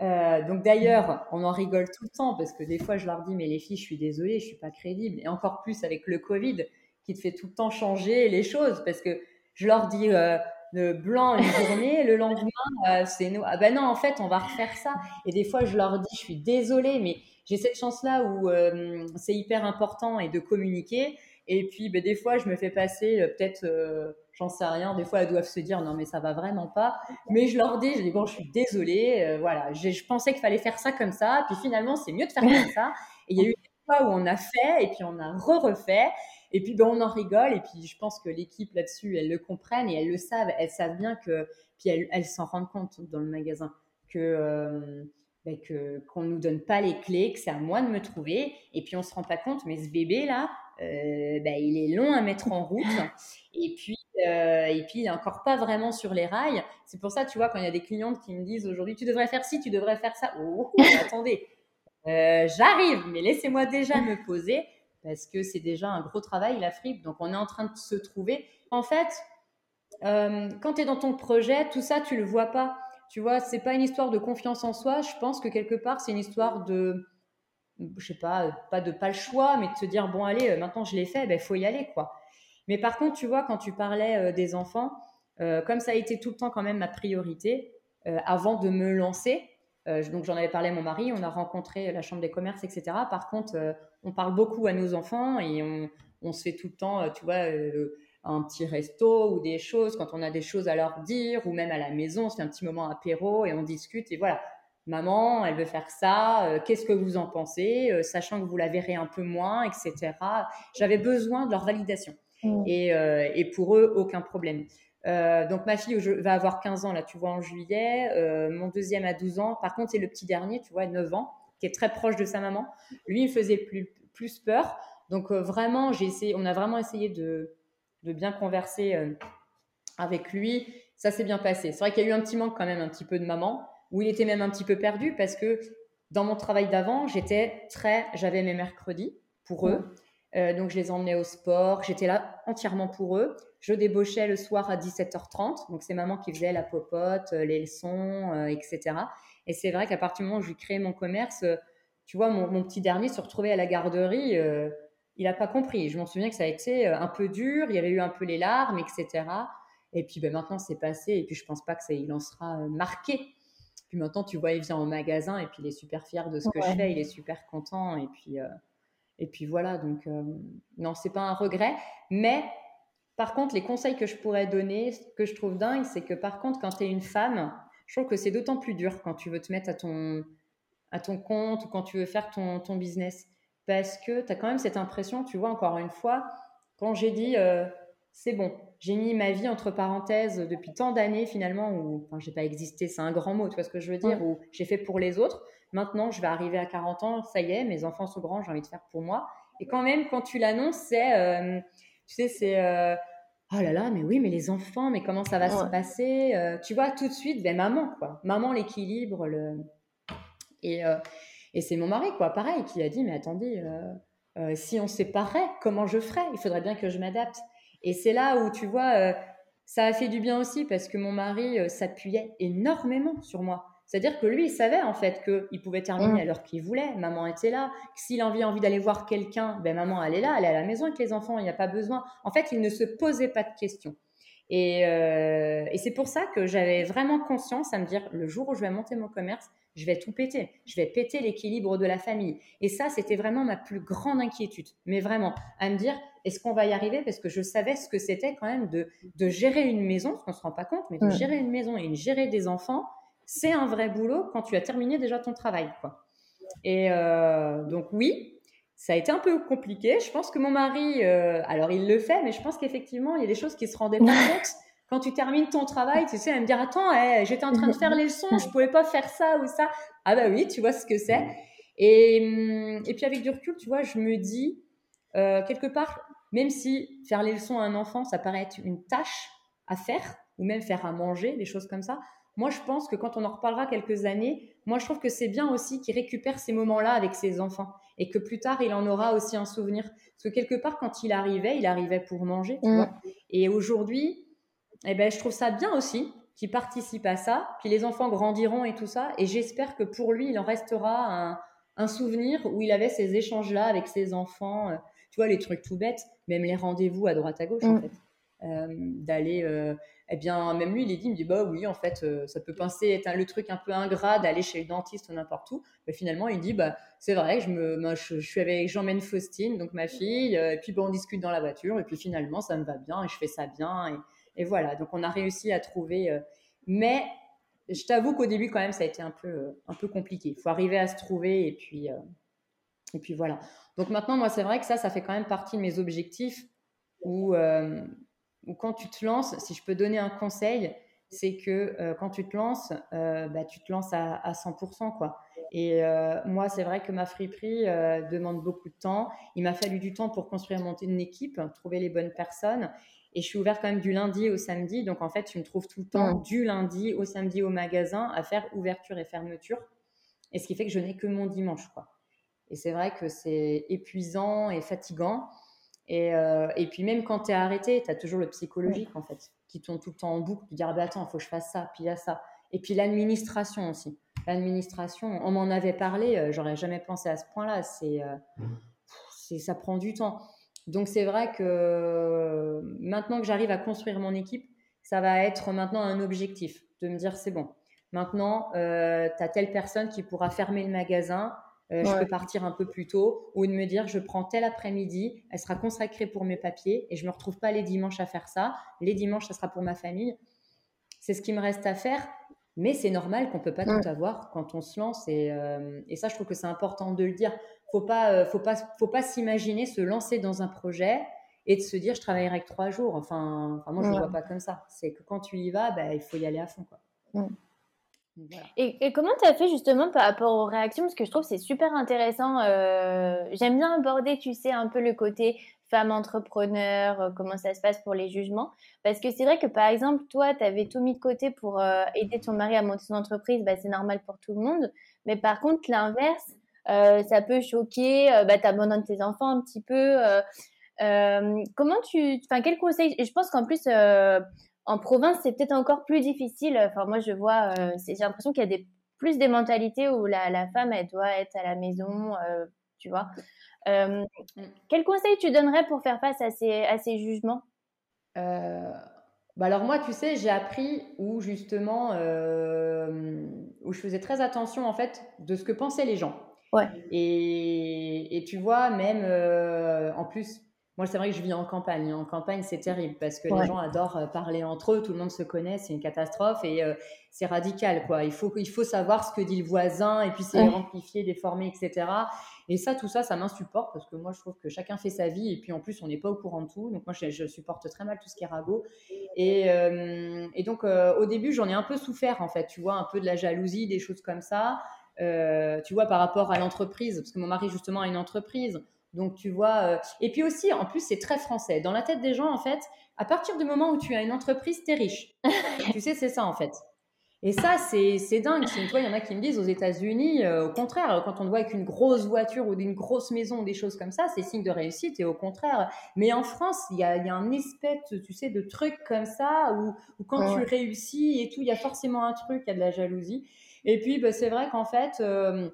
donc d'ailleurs, on en rigole tout le temps parce que des fois, je leur dis mais les filles, je suis désolée, je suis pas crédible. Et encore plus avec le Covid qui te fait tout le temps changer les choses parce que je leur dis blanc une journée, le lendemain, euh, c'est nous. Ah ben non, en fait, on va refaire ça. Et des fois, je leur dis, je suis désolée, mais j'ai cette chance-là où euh, c'est hyper important et de communiquer. Et puis, ben, des fois, je me fais passer, euh, peut-être, j'en sais rien, des fois, elles doivent se dire, non, mais ça va vraiment pas. Mais je leur dis, je dis, bon, je suis désolée, voilà, je pensais qu'il fallait faire ça comme ça. Puis finalement, c'est mieux de faire comme ça. Et il y a eu des fois où on a fait, et puis on a re-refait. Et puis, ben, on en rigole. Et puis, je pense que l'équipe là-dessus, elles le comprennent et elles le savent. Elles savent bien que, puis elles, elles s'en rendent compte dans le magasin que, euh, ben, que qu'on nous donne pas les clés, que c'est à moi de me trouver. Et puis on se rend pas compte, mais ce bébé là, euh, ben, il est long à mettre en route. Et puis euh, et puis il est encore pas vraiment sur les rails. C'est pour ça, tu vois, quand il y a des clientes qui me disent aujourd'hui, tu devrais faire ci, tu devrais faire ça. Oh, attendez, euh, j'arrive, mais laissez-moi déjà me poser parce que c'est déjà un gros travail la fripe. Donc on est en train de se trouver. En fait, quand tu es dans ton projet, tout ça, tu le vois pas. Tu vois, c'est pas une histoire de confiance en soi. Je pense que quelque part, c'est une histoire de, je sais pas, pas de pas le choix, mais de se dire bon allez, euh, maintenant je l'ai fait, ben faut y aller quoi. Mais par contre, tu vois, quand tu parlais euh, des enfants, euh, comme ça a été tout le temps quand même ma priorité, avant de me lancer, donc j'en avais parlé à mon mari, on a rencontré la chambre des commerces, etc. Par contre, on parle beaucoup à nos enfants et on, on se fait tout le temps, tu vois un petit resto ou des choses, quand on a des choses à leur dire, ou même à la maison, on se fait un petit moment apéro et on discute. Et voilà, maman, elle veut faire ça, euh, qu'est-ce que vous en pensez, euh, sachant que vous la verrez un peu moins, etc. J'avais besoin de leur validation. Mmh. Et, euh, et, pour eux, aucun problème. Donc ma fille va avoir 15 ans, là, tu vois, en juillet. mon deuxième a 12 ans. Par contre, c'est le petit dernier, tu vois, 9 ans, qui est très proche de sa maman. Lui, il faisait plus, plus peur. Donc vraiment, j'ai essayé, on a vraiment essayé de, de bien converser euh, avec lui. Ça s'est bien passé. C'est vrai qu'il y a eu un petit manque quand même, un petit peu de maman, où il était même un petit peu perdu parce que dans mon travail d'avant, j'étais très, j'avais mes mercredis pour eux. Euh, donc je les emmenais au sport, j'étais là entièrement pour eux. Je débauchais le soir à 17h30, donc c'est maman qui faisait la popote, euh, les leçons, etc. Et c'est vrai qu'à partir du moment où j'ai créé mon commerce, tu vois, mon, mon, petit dernier se retrouvait à la garderie il n'a pas compris. Je m'en souviens que ça a été euh, un peu dur, il y avait eu un peu les larmes, etc. Et puis ben, maintenant, c'est passé, et puis je pense pas que ça, il en sera euh, marqué. Puis maintenant, tu vois, il vient au magasin, et puis il est super fier de ce que je fais, il est super content, et puis, euh, et puis voilà. Donc, euh, non, c'est pas un regret. Mais par contre, les conseils que je pourrais donner, ce que je trouve dingue, c'est que par contre, quand tu es une femme, je trouve que c'est d'autant plus dur quand tu veux te mettre à ton, à ton compte ou quand tu veux faire ton, ton business parce que tu as quand même cette impression, tu vois, encore une fois, quand j'ai dit euh, c'est bon, j'ai mis ma vie entre parenthèses depuis tant d'années finalement, où, enfin, j'ai pas existé, c'est un grand mot, tu vois ce que je veux dire, où j'ai fait pour les autres. Maintenant, je vais arriver à 40 ans, ça y est, mes enfants sont grands, j'ai envie de faire pour moi. Et quand même, quand tu l'annonces, c'est, euh, tu sais, c'est, euh, oh là là, mais oui, mais les enfants, mais comment ça va se passer Tu vois, tout de suite, ben maman, quoi. Maman, l'équilibre, le. Et, et c'est mon mari, quoi, pareil, qui a dit, mais attendez, euh, euh, si on séparait, comment je ferais? Il faudrait bien que je m'adapte. Et c'est là où, tu vois, euh, ça a fait du bien aussi parce que mon mari s'appuyait énormément sur moi. C'est-à-dire que lui, il savait en fait qu'il pouvait terminer mmh. à l'heure qu'il voulait. Maman était là. S'il avait envie d'aller voir quelqu'un, ben maman, elle est là, elle est à la maison avec les enfants, il n'y a pas besoin. En fait, il ne se posait pas de questions. Et, et c'est pour ça que j'avais vraiment conscience à me dire, le jour où je vais monter mon commerce, je vais tout péter. Je vais péter l'équilibre de la famille. Et ça, c'était vraiment ma plus grande inquiétude. Mais vraiment, à me dire, est-ce qu'on va y arriver? Parce que je savais ce que c'était quand même de, de gérer une maison, ce qu'on ne se rend pas compte, mais de gérer une maison et de gérer des enfants, c'est un vrai boulot quand tu as terminé déjà ton travail. Quoi. Et euh, donc oui, ça a été un peu compliqué. Je pense que mon mari, euh, alors il le fait, mais je pense qu'effectivement, il y a des choses qui se rendaient pas compte quand tu termines ton travail, tu sais, elle me dire attends, eh, j'étais en train de faire les leçons, je pouvais pas faire ça ou ça. Ah bah oui, tu vois ce que c'est. Et, hum, et puis avec du recul, tu vois, je me dis euh, quelque part, même si faire les leçons à un enfant, ça paraît être une tâche à faire, ou même faire à manger, des choses comme ça. Moi, je pense que quand on en reparlera quelques années, moi, je trouve que c'est bien aussi qu'il récupère ces moments-là avec ses enfants et que plus tard, il en aura aussi un souvenir. Parce que quelque part, quand il arrivait, il arrivait pour manger, tu mm. vois. Et aujourd'hui, eh ben, je trouve ça bien aussi qu'il participe à ça. Puis les enfants grandiront et tout ça. Et j'espère que pour lui, il en restera un, souvenir où il avait ces échanges-là avec ses enfants. Euh, tu vois, les trucs tout bêtes, même les rendez-vous à droite à gauche, en mm. fait. Euh, d'aller, euh, eh bien, même lui, il me dit, bah oui, en fait, ça peut penser être le truc un peu ingrat d'aller chez le dentiste ou n'importe où. Mais finalement, il dit, bah, c'est vrai, je, me, je, suis avec, j'emmène Faustine, donc ma fille, et puis bon, on discute dans la voiture, et puis finalement, ça me va bien, et je fais ça bien. Et, et voilà, donc on a réussi à trouver. Euh, mais je t'avoue qu'au début, quand même, ça a été un peu, euh, un peu compliqué. Il faut arriver à se trouver et puis, euh, et puis voilà. Donc maintenant, moi, c'est vrai que ça, ça fait quand même partie de mes objectifs où, où quand tu te lances, si je peux donner un conseil, c'est que quand tu te lances, bah, tu te lances à, à 100%. Quoi. Et euh, moi, c'est vrai que ma friperie euh, demande beaucoup de temps. Il m'a fallu du temps pour construire, monter une équipe, trouver les bonnes personnes. Et je suis ouverte quand même du lundi au samedi. Donc, en fait, tu me trouves tout le temps du lundi au samedi au magasin à faire ouverture et fermeture. Et ce qui fait que je n'ai que mon dimanche. Quoi. Et c'est vrai que c'est épuisant et fatigant. Et, euh, et puis, même quand tu es arrêté, tu as toujours le psychologique, en fait, qui tourne tout le temps en boucle. Tu dis, ah, bah, attends, il faut que je fasse ça, puis il y a ça. Et puis, l'administration aussi l'administration, on m'en avait parlé, euh, j'aurais jamais pensé à ce point-là. C'est, euh, ça prend du temps. Donc c'est vrai que maintenant que j'arrive à construire mon équipe, ça va être maintenant un objectif de me dire c'est bon. Maintenant, euh, tu as telle personne qui pourra fermer le magasin, je peux partir un peu plus tôt, ou de me dire je prends tel après-midi, elle sera consacrée pour mes papiers et je me retrouve pas les dimanches à faire ça. Les dimanches, ça sera pour ma famille. C'est ce qui me reste à faire. Mais c'est normal qu'on ne peut pas tout avoir quand on se lance. Euh, et, ça, je trouve que c'est important de le dire. Faut pas, euh, faut pas, faut pas s'imaginer se lancer dans un projet et de se dire je travaillerai avec trois jours. Enfin, moi, je ne vois pas comme ça. C'est que quand tu y vas, bah, il faut y aller à fond. Quoi. Et, comment tu as fait justement par rapport aux réactions? Parce que je trouve c'est super intéressant. Euh, j'aime bien aborder, tu sais, un peu le côté femme entrepreneur, euh, comment ça se passe pour les jugements. Parce que c'est vrai que par exemple, toi, tu avais tout mis de côté pour euh, aider ton mari à monter son entreprise, bah, c'est normal pour tout le monde. Mais par contre, l'inverse, ça peut choquer, bah, tu abandonnes tes enfants un petit peu. comment tu. Enfin, quel conseil? Je pense qu'en plus, en province, c'est peut-être encore plus difficile. Enfin, moi, je vois, j'ai l'impression qu'il y a des, plus des mentalités où la, la, femme, elle doit être à la maison, tu vois. Euh, mm. quel conseil tu donnerais pour faire face à ces, à ces jugements? Euh, bah alors moi, tu sais, j'ai appris où justement, euh, où je faisais très attention en fait de ce que pensaient les gens. Ouais. Et, et tu vois, même en plus, moi, c'est vrai que je vis en campagne. En campagne, c'est terrible parce que les gens adorent euh, parler entre eux, tout le monde se connaît, c'est une catastrophe et euh, c'est radical. quoi. Il faut, il faut savoir ce que dit le voisin et puis c'est amplifié, déformé, etc. Et ça, tout ça, ça m'insupporte parce que moi, je trouve que chacun fait sa vie et puis en plus, on n'est pas au courant de tout. Donc, moi, je, supporte très mal tout ce qui est ragot. Et, euh, et donc, au début, j'en ai un peu souffert en fait, tu vois, un peu de la jalousie, des choses comme ça. tu vois, par rapport à l'entreprise, parce que mon mari, justement, a une entreprise. Donc, tu vois. Euh, et puis aussi, en plus, c'est très français. Dans la tête des gens, en fait, à partir du moment où tu as une entreprise, tu es riche. tu sais, c'est ça, en fait. Et ça, c'est dingue. Toi, il y en a qui me disent aux États-Unis, euh, au contraire, quand on te voit avec une grosse voiture ou une grosse maison ou des choses comme ça, c'est signe de réussite. Et au contraire. Mais en France, il y a, y a, un espèce, tu sais, de truc comme ça où, quand tu réussis et tout, il y a forcément un truc, il y a de la jalousie. Et puis, bah, c'est vrai qu'en fait, euh,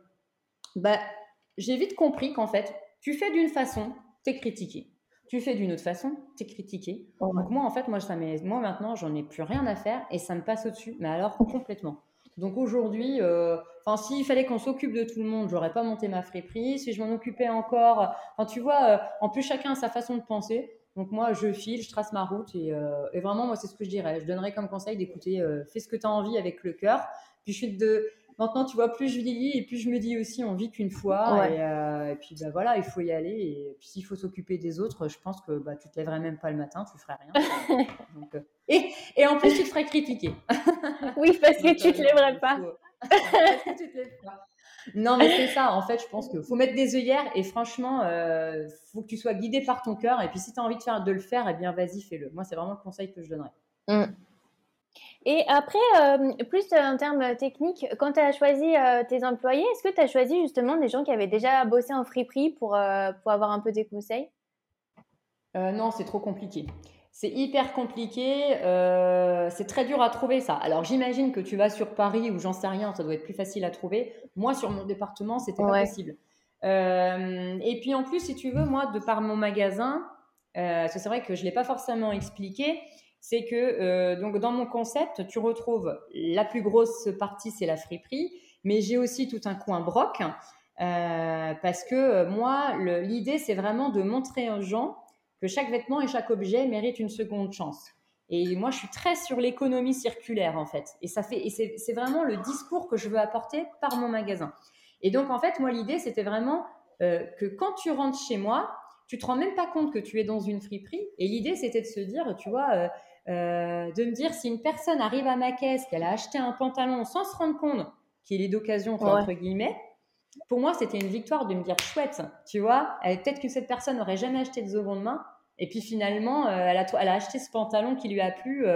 bah, j'ai vite compris qu'en fait, tu fais d'une façon, tu es critiqué. Tu fais d'une autre façon, tu es critiqué. Donc moi, en fait, moi, ça moi maintenant, j'en ai plus rien à faire et ça me passe au-dessus. Mais alors, complètement. Donc aujourd'hui, euh, enfin, s'il fallait qu'on s'occupe de tout le monde, j'aurais pas monté ma friperie. Si je m'en occupais encore, enfin, tu vois, euh, en plus, chacun a sa façon de penser. Donc moi, je file, je trace ma route et, euh, et vraiment, moi, c'est ce que je dirais. Je donnerais comme conseil d'écouter, fais ce que tu as envie avec le cœur. Puis je suis de, maintenant, tu vois, plus je vieillis et plus je me dis aussi, on vit qu'une fois. Euh, et, puis, bah, voilà, il faut y aller. Et puis, s'il faut s'occuper des autres, je pense que bah, tu te lèverais même pas le matin, tu ferais rien. Euh, et, et, en plus, tu te ferais critiquer. oui, parce que tu te euh, lèverais pas. Non, mais c'est ça. En fait, je pense qu'il faut mettre des œillères et franchement, il faut que tu sois guidé par ton cœur. Et puis, si tu as envie de, faire, de le faire, eh bien, vas-y, fais-le. Moi, c'est vraiment le conseil que je donnerais. Mmh. Et après, euh, plus en termes techniques, quand tu as choisi euh, tes employés, est-ce que tu as choisi justement des gens qui avaient déjà bossé en friperie pour, euh, pour avoir un peu des conseils? Non, c'est trop compliqué. C'est hyper compliqué, c'est très dur à trouver ça. Alors j'imagine que tu vas sur Paris ou j'en sais rien, ça doit être plus facile à trouver. Moi, sur mon département, c'était pas possible. et puis en plus, si tu veux, moi, de par mon magasin, parce que c'est vrai que je l'ai pas forcément expliqué, c'est que euh, donc dans mon concept, tu retrouves la plus grosse partie, c'est la friperie, mais j'ai aussi tout un coin broc euh, parce que euh, moi, l'idée, c'est vraiment de montrer aux gens que chaque vêtement et chaque objet mérite une seconde chance. Et moi, je suis très sur l'économie circulaire en fait, et ça fait, et c'est vraiment le discours que je veux apporter par mon magasin. Et donc en fait, moi, l'idée, c'était vraiment que quand tu rentres chez moi, tu te rends même pas compte que tu es dans une friperie. Et l'idée, c'était de se dire, tu vois, de me dire si une personne arrive à ma caisse, qu'elle a acheté un pantalon sans se rendre compte qu'il est d'occasion, entre guillemets, pour moi, c'était une victoire de me dire chouette, tu vois, peut-être que cette personne n'aurait jamais acheté de seconde main, et puis finalement, elle, a, elle, a, acheté ce pantalon qui lui a plu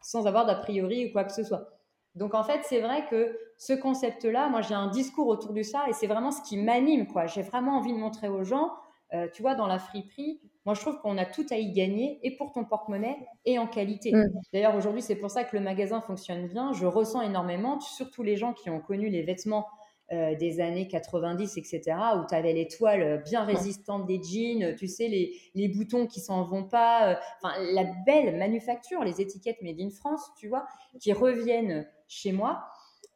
sans avoir d'a priori ou quoi que ce soit. Donc en fait, c'est vrai que ce concept-là, moi j'ai un discours autour de ça et c'est vraiment ce qui m'anime. quoi. J'ai vraiment envie de montrer aux gens, euh, tu vois, dans la friperie, moi je trouve qu'on a tout à y gagner et pour ton porte-monnaie et en qualité. Mm. D'ailleurs aujourd'hui, c'est pour ça que le magasin fonctionne bien. Je ressens énormément, surtout les gens qui ont connu les vêtements euh, des années 90, etc., où tu avais les toiles bien résistantes des jeans, tu sais, les, les boutons qui s'en vont pas, euh, enfin, la belle manufacture, les étiquettes Made in France, tu vois, qui reviennent chez moi.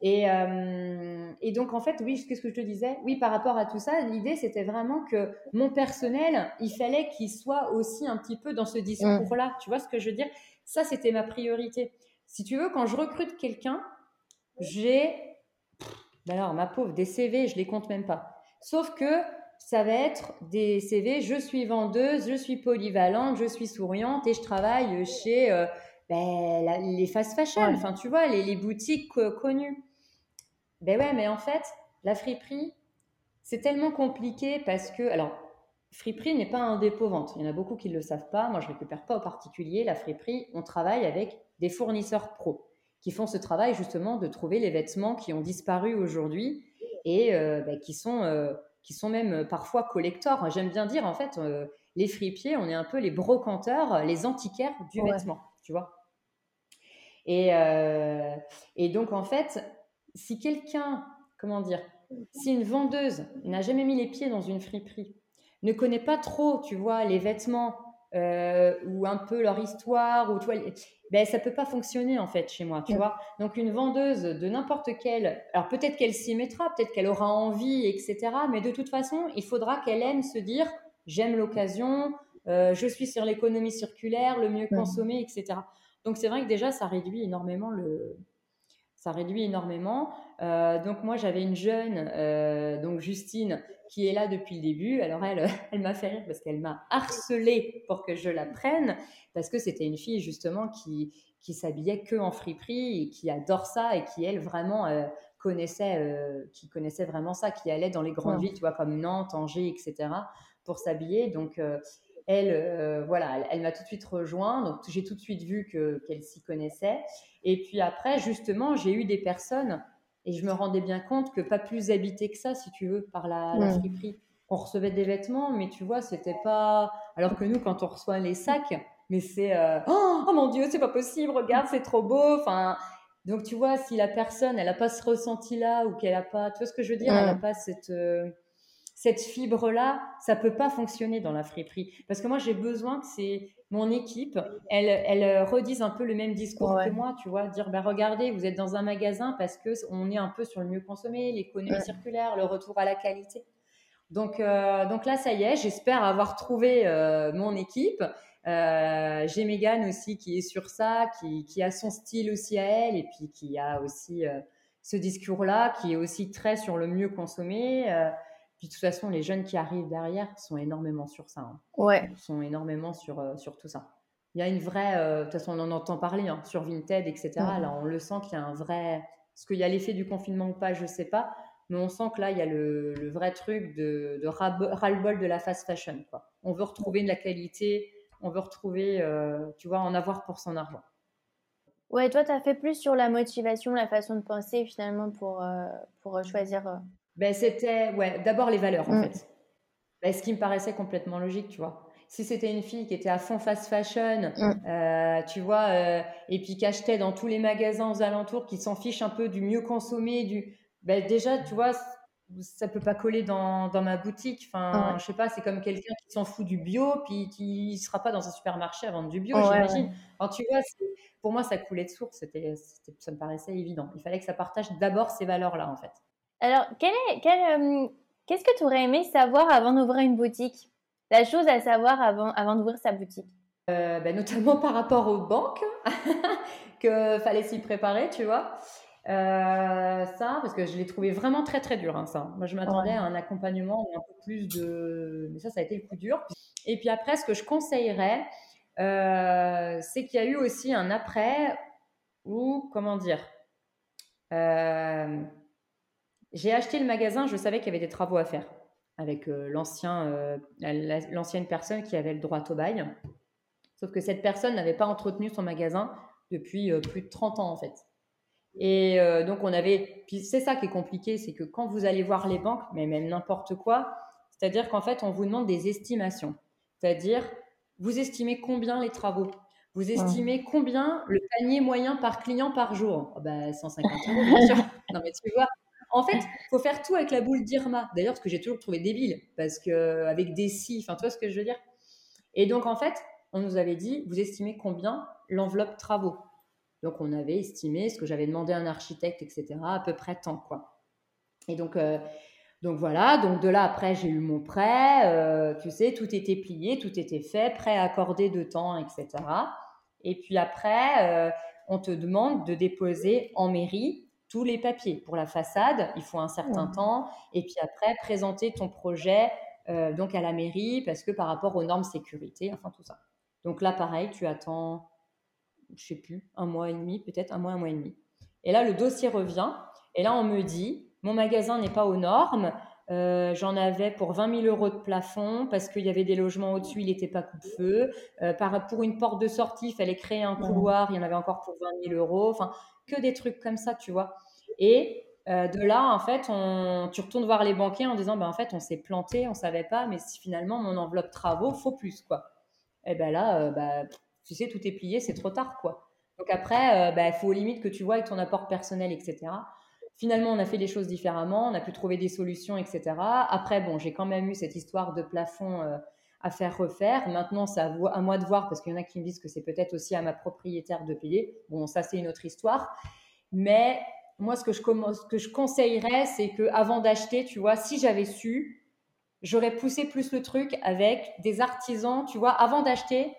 Et, euh, et, donc, en fait, oui, qu'est-ce que je te disais? Oui, par rapport à tout ça, l'idée, c'était vraiment que mon personnel, il fallait qu'il soit aussi un petit peu dans ce discours-là. Tu vois ce que je veux dire? Ça, c'était ma priorité. Si tu veux, quand je recrute quelqu'un, j'ai ben alors, ma pauvre, des CV, je les compte même pas. Sauf que ça va être des CV, je suis vendeuse, je suis polyvalente, je suis souriante et je travaille chez euh, ben, les fast fashion, enfin tu vois, les, boutiques connues. Ben ouais, mais en fait, la friperie, c'est tellement compliqué parce que, alors, friperie n'est pas un dépôt vente. Il y en a beaucoup qui ne le savent pas. Moi, je ne récupère pas au particulier. La friperie, on travaille avec des fournisseurs pros qui font ce travail justement de trouver les vêtements qui ont disparu aujourd'hui et euh, bah, qui, sont, euh, qui sont même euh, parfois collectors. J'aime bien dire, en fait, les fripiers, on est un peu les brocanteurs, les antiquaires du vêtement, tu vois. Et, et donc, en fait, si quelqu'un, comment dire, si une vendeuse n'a jamais mis les pieds dans une friperie, ne connaît pas trop, tu vois, les vêtements ou un peu leur histoire, ou tu vois, ben ça peut pas fonctionner en fait chez moi, tu vois. Donc une vendeuse de n'importe quelle, alors peut-être qu'elle s'y mettra, peut-être qu'elle aura envie, etc. Mais de toute façon, il faudra qu'elle aime se dire j'aime l'occasion, euh, je suis sur l'économie circulaire, le mieux consommer, etc. Donc c'est vrai que déjà ça réduit énormément le, ça réduit énormément. Euh, donc moi j'avais une jeune, euh, donc Justine, qui est là depuis le début. Alors elle, elle m'a fait rire parce qu'elle m'a harcelée pour que je la prenne, parce que c'était une fille justement qui, qui s'habillait que en friperie et qui adore ça et qui elle vraiment euh, connaissait, qui connaissait vraiment ça, qui allait dans les grandes villes, tu vois, comme Nantes, Angers, etc. pour s'habiller. Donc euh, elle, voilà, elle, m'a tout de suite rejoint. Donc j'ai tout de suite vu que qu'elle s'y connaissait. Et puis après, justement, j'ai eu des personnes et je me rendais bien compte que pas plus habité que ça, si tu veux, par la, friperie. On recevait des vêtements, mais tu vois, c'était pas. Alors que nous, quand on reçoit les sacs, mais c'est euh, oh, oh, mon Dieu, c'est pas possible, regarde, c'est trop beau. Enfin, donc tu vois, si la personne, elle a pas ce ressenti-là ou qu'elle a pas, tu vois ce que je veux dire, elle a pas cette. Euh, cette fibre-là, ça peut pas fonctionner dans la friperie. Parce que moi, j'ai besoin que c'est mon équipe, elle, elle euh, redise un peu le même discours que moi, tu vois, dire, bah, regardez, vous êtes dans un magasin parce que on est un peu sur le mieux consommé, l'économie circulaire, le retour à la qualité. Donc, euh, donc là, ça y est, j'espère avoir trouvé euh, mon équipe. j'ai Megan aussi qui est sur ça, qui, qui, a son style aussi à elle, et puis qui a aussi ce discours-là, qui est aussi très sur le mieux consommé. Puis de toute façon, les jeunes qui arrivent derrière sont énormément sur ça. Hein. Ouais. Sont énormément sur, euh, sur tout ça. Il y a une vraie. Euh, de toute façon, on en entend parler hein, sur Vinted, etc. Là, on le sent qu'il y a un vrai. Est-ce qu'il y a l'effet du confinement ou pas Je ne sais pas. Mais on sent que là, il y a le, le vrai truc de, de ras-le-bol de la fast fashion. Quoi. On veut retrouver de la qualité, on veut retrouver, euh, tu vois, en avoir pour son argent. Ouais, toi, tu as fait plus sur la motivation, la façon de penser finalement pour, pour choisir ben, C'était ouais, d'abord les valeurs, en mm. fait. Ben, ce qui me paraissait complètement logique, tu vois. Si c'était une fille qui était à fond fast fashion, mm. euh, tu vois, euh, et puis qui achetait dans tous les magasins aux alentours, qui s'en fiche un peu du mieux consommé, du... Ben, déjà, tu vois, ça peut pas coller dans, dans ma boutique. Enfin, je sais pas, c'est comme quelqu'un qui s'en fout du bio, puis qui sera pas dans un supermarché à vendre du bio, j'imagine. tu vois, pour moi, ça coulait de source. C'était, ça me paraissait évident. Il fallait que ça partage d'abord ces valeurs-là, en fait. Alors, euh, qu'est-ce que tu aurais aimé savoir avant d'ouvrir une boutique? La chose à savoir avant, avant d'ouvrir sa boutique euh, ben, Notamment par rapport aux banques, que fallait s'y préparer, tu vois. Euh, ça, parce que je l'ai trouvé vraiment très très dur, hein, ça. Moi, je m'attendais à un accompagnement un peu plus de. Mais ça, ça a été le coup dur. Et puis après, ce que je conseillerais, c'est qu'il y a eu aussi un après où, comment dire, j'ai acheté le magasin, je savais qu'il y avait des travaux à faire avec l'ancien, l'ancienne personne qui avait le droit au bail. Sauf que cette personne n'avait pas entretenu son magasin depuis plus de 30 ans en fait. Et donc on avait, puis c'est ça qui est compliqué, c'est que quand vous allez voir les banques, mais même n'importe quoi, c'est-à-dire qu'en fait on vous demande des estimations. C'est-à-dire, vous estimez combien les travaux? Vous estimez combien le panier moyen par client par jour? Oh bah, 150 euros, bien sûr. Non, mais tu vois, en fait, il faut faire tout avec la boule d'Irma. D'ailleurs, ce que j'ai toujours trouvé débile, parce que avec des si, enfin, tu vois ce que je veux dire? Et donc, en fait, on nous avait dit, vous estimez combien l'enveloppe travaux? Donc, on avait estimé ce que j'avais demandé à un architecte, etc., à peu près tant, quoi. Et donc, euh, donc voilà, donc de là après j'ai eu mon prêt, euh, tu sais, tout était plié, tout était fait, prêt accordé de temps, etc. Et puis après, euh, on te demande de déposer en mairie tous les papiers pour la façade. Il faut un certain temps. Et puis après, présenter ton projet euh, donc à la mairie parce que par rapport aux normes sécurité, enfin tout ça. Donc là, pareil, tu attends, je sais plus, un mois et demi, peut-être un mois, un mois et demi. Et là, le dossier revient. Et là, on me dit, mon magasin n'est pas aux normes. Euh, j'en avais pour 20 000 euros de plafond parce qu'il y avait des logements au-dessus, il n'était pas coup-de-feu. Euh, pour une porte de sortie, il fallait créer un couloir, il y en avait encore pour 20 000 euros. Enfin, que des trucs comme ça, tu vois. Et euh, de là, en fait, on, tu retournes voir les banquiers en disant, ben, en fait, on s'est planté, on savait pas, mais si finalement mon enveloppe travaux, faut plus, quoi. Et ben là, bah, tu sais, tout est plié, c'est trop tard, quoi. Donc après, il bah, faut limite que tu vois avec ton apport personnel, etc. Finalement, on a fait les choses différemment, on a pu trouver des solutions, etc. Après, bon, j'ai quand même eu cette histoire de plafond euh, à faire refaire. Maintenant, c'est à, moi de voir parce qu'il y en a qui me disent que c'est peut-être aussi à ma propriétaire de payer. Bon, ça, c'est une autre histoire. Mais moi, ce que je, ce que je conseillerais, c'est que avant d'acheter, tu vois, si j'avais su, j'aurais poussé plus le truc avec des artisans, tu vois, avant d'acheter.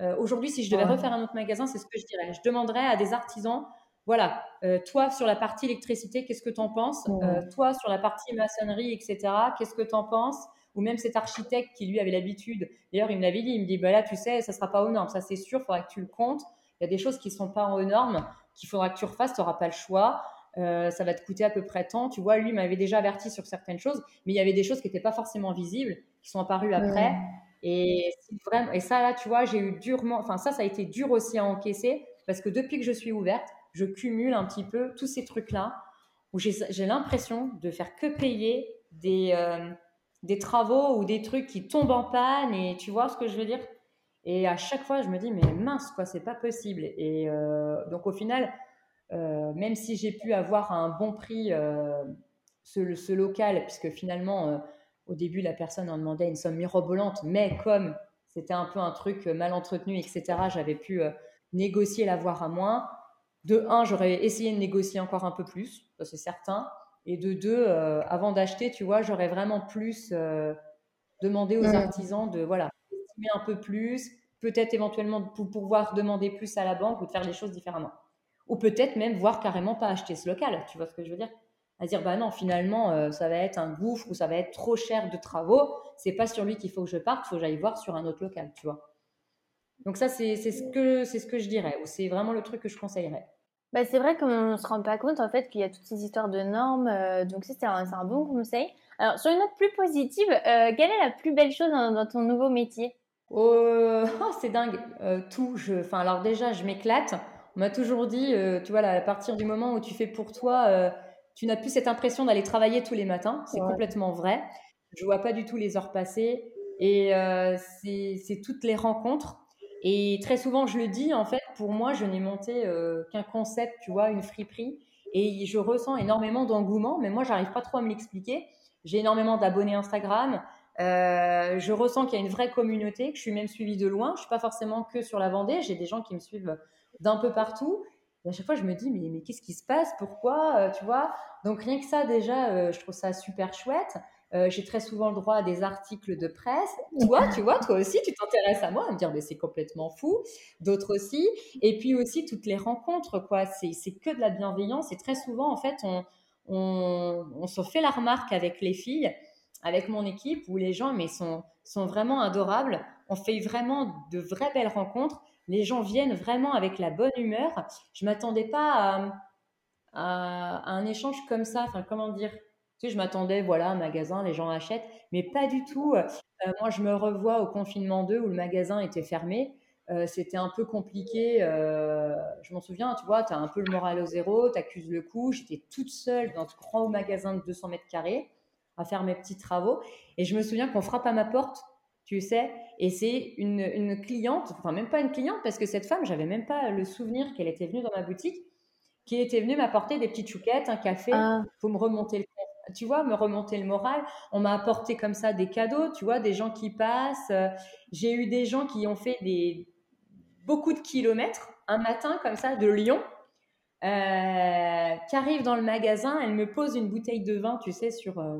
Euh, aujourd'hui, si je devais refaire un autre magasin, c'est ce que je dirais. Je demanderais à des artisans voilà, euh, toi sur la partie électricité, qu'est-ce que tu en penses euh, Toi sur la partie maçonnerie, etc., qu'est-ce que tu en penses? Ou même cet architecte qui lui avait l'habitude, d'ailleurs il me l'avait dit, il me dit, bah là tu sais, ça sera pas aux normes, ça c'est sûr, il faudra que tu le comptes. Il y a des choses qui ne sont pas aux normes, qu'il faudra que tu refasses, tu n'auras pas le choix. Euh, ça va te coûter à peu près tant. Tu vois, lui m'avait déjà averti sur certaines choses, mais il y avait des choses qui n'étaient pas forcément visibles, qui sont apparues après. Et, vraiment, et ça, là, tu vois, j'ai eu durement, enfin, ça, ça a été dur aussi à encaisser, parce que depuis que je suis ouverte, je cumule un petit peu tous ces trucs-là où j'ai l'impression de faire que payer des, euh, des travaux ou des trucs qui tombent en panne et tu vois ce que je veux dire? Et à chaque fois, je me dis, mais mince, quoi, c'est pas possible. Et euh, donc au final, euh, même si j'ai pu avoir un bon prix ce, ce, local, puisque finalement, au début, la personne en demandait une somme mirobolante, mais comme c'était un peu un truc mal entretenu, etc., j'avais pu négocier l'avoir à moins de un, j'aurais essayé de négocier encore un peu plus, ça c'est certain. Et de deux, euh, avant d'acheter, tu vois, j'aurais vraiment plus euh, demandé aux artisans de voilà, estimer un peu plus, peut-être éventuellement pour pouvoir demander plus à la banque ou de faire les choses différemment. Ou peut-être même voir carrément pas acheter ce local, tu vois ce que je veux dire? À dire, bah non, finalement, euh, ça va être un gouffre ou ça va être trop cher de travaux, c'est pas sur lui qu'il faut que je parte, il faut que j'aille voir sur un autre local, tu vois. Donc ça, c'est ce, que, ce que je dirais, ou c'est vraiment le truc que je conseillerais. Bah, c'est vrai qu'on ne se rend pas compte en fait qu'il y a toutes ces histoires de normes, euh, donc c'est un, un, bon conseil. Alors sur une note plus positive, euh, quelle est la plus belle chose dans, ton nouveau métier? Oh, C'est dingue, euh, tout. Je, enfin, alors déjà, je m'éclate. On m'a toujours dit, tu vois, à partir du moment où tu fais pour toi, tu n'as plus cette impression d'aller travailler tous les matins. C'est complètement vrai. Je vois pas du tout les heures passer et c'est toutes les rencontres et très souvent, je le dis, en fait, pour moi, je n'ai monté euh, qu'un concept, tu vois, une friperie. Et je ressens énormément d'engouement, mais moi, j'arrive pas trop à me l'expliquer. J'ai énormément d'abonnés Instagram. Euh, je ressens qu'il y a une vraie communauté, que je suis même suivie de loin. Je suis pas forcément que sur la Vendée. J'ai des gens qui me suivent d'un peu partout. Et à chaque fois, je me dis, mais, mais qu'est-ce qui se passe? Pourquoi? Euh, Tu vois? Donc, rien que ça, déjà, je trouve ça super chouette. Euh, j'ai très souvent le droit à des articles de presse. Toi, tu vois, toi aussi, tu t'intéresses à moi, à me dire, mais c'est complètement fou. D'autres aussi. Et puis aussi, toutes les rencontres, quoi. C'est que de la bienveillance. Et très souvent, en fait, on, on, on se fait la remarque avec les filles, avec mon équipe, où les gens, mais sont, sont vraiment adorables. On fait vraiment de vraies belles rencontres. Les gens viennent vraiment avec la bonne humeur. Je m'attendais pas à à, un échange comme ça. Enfin, comment dire? Tu sais, je m'attendais, voilà, un magasin, les gens achètent, mais pas du tout. moi, je me revois au confinement 2 où le magasin était fermé. c'était un peu compliqué. je m'en souviens, tu vois, tu as un peu le moral au zéro, tu accuses le coup. J'étais toute seule dans ce grand magasin de 200 mètres carrés à faire mes petits travaux. Et je me souviens qu'on frappe à ma porte, tu sais, et c'est une, une, cliente, enfin même pas une cliente, parce que cette femme, j'avais même pas le souvenir qu'elle était venue dans ma boutique, qui était venue m'apporter des petites chouquettes, un café, ah. pour me remonter le tu vois, me remonter le moral. On m'a apporté comme ça des cadeaux, tu vois, des gens qui passent. J'ai eu des gens qui ont fait des beaucoup de kilomètres un matin comme ça de Lyon, euh, qui arrivent dans le magasin. Elle me pose une bouteille de vin, tu sais, sur euh,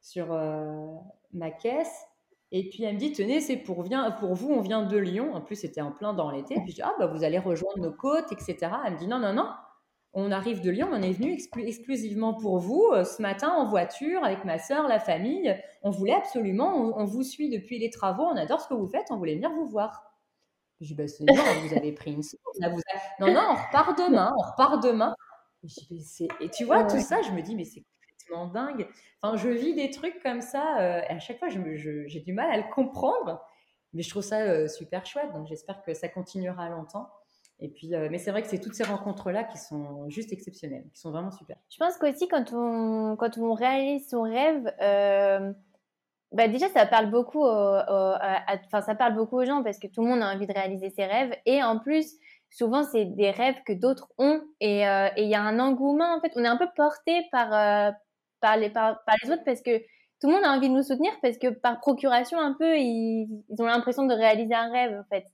sur euh, ma caisse. Et puis elle me dit, tenez, c'est pour, pour vous, on vient de Lyon. En plus, c'était en plein dans l'été. Puis je dis, ah, bah, vous allez rejoindre nos côtes, etc. Elle me dit, non, non, non, on arrive de Lyon, on est venu exclusivement pour vous euh, ce matin en voiture avec ma soeur, la famille. On voulait absolument, on, vous suit depuis les travaux, on adore ce que vous faites, on voulait venir vous voir. Je dis, bah, c'est bon, vous avez pris une Non, non, on repart demain, on repart demain. Et tu vois, tout ça, je me dis, mais c'est dingue. Enfin, je vis des trucs comme ça, euh, et à chaque fois, j'ai du mal à le comprendre, mais je trouve ça euh, super chouette. Donc, j'espère que ça continuera longtemps. Et puis, euh, mais c'est vrai que c'est toutes ces rencontres-là qui sont juste exceptionnelles, qui sont vraiment super. Je pense qu'aussi, quand on, quand on réalise son rêve, bah déjà, ça parle beaucoup, enfin, ça parle beaucoup aux gens parce que tout le monde a envie de réaliser ses rêves. Et en plus, souvent, c'est des rêves que d'autres ont. Et il y a un engouement, en fait. On est un peu porté par, par les, par, les autres parce que tout le monde a envie de nous soutenir parce que par procuration, un peu, ils, ont l'impression de réaliser un rêve, en fait.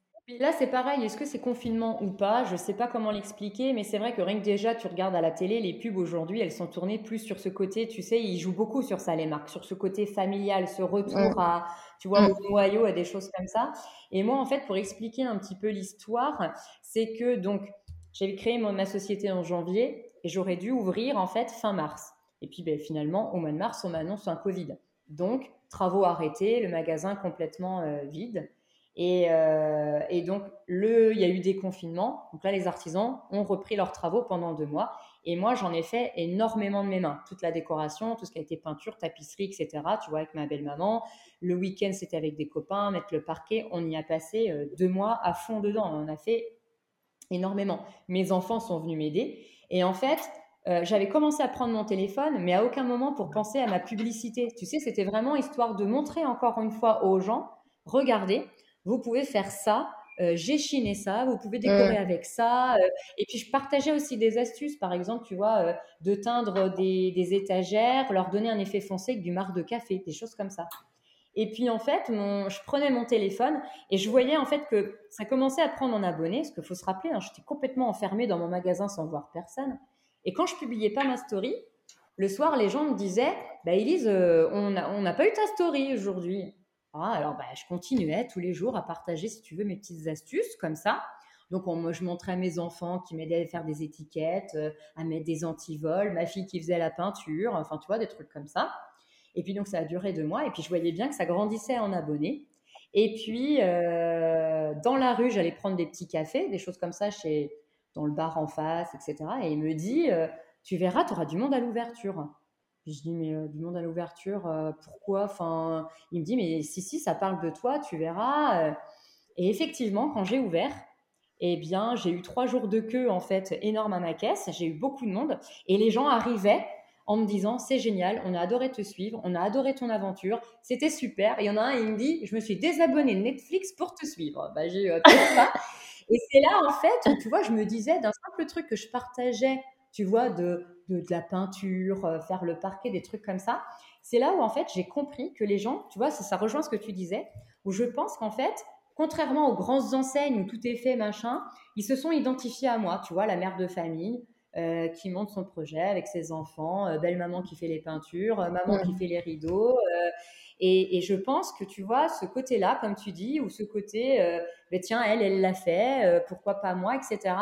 Là, c'est pareil. Est-ce que c'est confinement ou pas? Je ne sais pas comment l'expliquer, mais c'est vrai que rien que déjà, tu regardes à la télé, les pubs aujourd'hui, elles sont tournées plus sur ce côté, tu sais, ils jouent beaucoup sur ça, les marques, sur ce côté familial, ce retour à, tu vois, mm. au noyau, à des choses comme ça. Et moi, en fait, pour expliquer un petit peu l'histoire, c'est que donc, j'avais créé ma société en janvier et j'aurais dû ouvrir, en fait, fin mars. Et puis ben, finalement, au mois de mars, on m'annonce un Covid. Donc, travaux arrêtés, le magasin complètement euh, vide. Euh, et, donc, le, il y a eu des confinements. Donc là, les artisans ont repris leurs travaux pendant deux mois. Et moi, j'en ai fait énormément de mes mains. Toute la décoration, tout ce qui a été peinture, tapisserie, etc. Tu vois, avec ma belle-maman. Le week-end, c'était avec des copains, mettre le parquet. On y a passé euh, deux mois à fond dedans. On a fait énormément. Mes enfants sont venus m'aider. Et en fait, euh, j'avais commencé à prendre mon téléphone, mais à aucun moment pour penser à ma publicité. Tu sais, c'était vraiment histoire de montrer encore une fois aux gens, regardez, vous pouvez faire ça, euh, j'ai chiné ça, vous pouvez décorer avec ça. Euh, et puis je partageais aussi des astuces, par exemple, tu vois, de teindre des, des, étagères, leur donner un effet foncé avec du marc de café, des choses comme ça. Et puis en fait, mon, je prenais mon téléphone et je voyais en fait que ça commençait à prendre en abonnés, parce qu'il faut se rappeler, hein, j'étais complètement enfermée dans mon magasin sans voir personne. Et quand je publiais pas ma story, le soir, les gens me disaient bah, Elise, euh, on n'a pas eu ta story aujourd'hui. Ah, alors, bah, je continuais tous les jours à partager, si tu veux, mes petites astuces comme ça. Donc, je montrais à mes enfants qui m'aidaient à faire des étiquettes, euh, à mettre des antivols, ma fille qui faisait la peinture, enfin, tu vois, des trucs comme ça. Et puis, donc, ça a duré deux mois. Et puis, je voyais bien que ça grandissait en abonnés. Et puis, euh, dans la rue, j'allais prendre des petits cafés, des choses comme ça chez, dans le bar en face, etc. Et il me dit, euh, tu verras, tu auras du monde à l'ouverture. Je dis, mais euh, du monde à l'ouverture, euh, pourquoi? Enfin, Il me dit, mais si, si, ça parle de toi, tu verras. Et effectivement, quand j'ai ouvert, eh bien, j'ai eu trois jours de queue, en fait, énorme à ma caisse. J'ai eu beaucoup de monde. Et les gens arrivaient en me disant, c'est génial, on a adoré te suivre, on a adoré ton aventure, c'était super. Et il y en a un, il me dit, je me suis désabonné de Netflix pour te suivre. Bah, j'ai eu. Et c'est là, en fait, tu vois, je me disais, d'un simple truc que je partageais, tu vois, de, de, la peinture, euh, faire le parquet, des trucs comme ça, c'est là où, en fait, j'ai compris que les gens, tu vois, ça, ça rejoint ce que tu disais, où je pense qu'en fait, contrairement aux grandes enseignes où tout est fait, machin, ils se sont identifiés à moi, tu vois, la mère de famille, euh, qui monte son projet avec ses enfants, euh, belle maman qui fait les peintures, maman qui fait les rideaux. Et, je pense que tu vois, ce côté-là, comme tu dis, ou ce côté, ben tiens, elle, elle l'a fait, pourquoi pas moi, etc.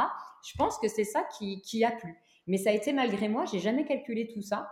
Je pense que c'est ça qui, qui, a plu. Mais ça a été malgré moi, j'ai jamais calculé tout ça.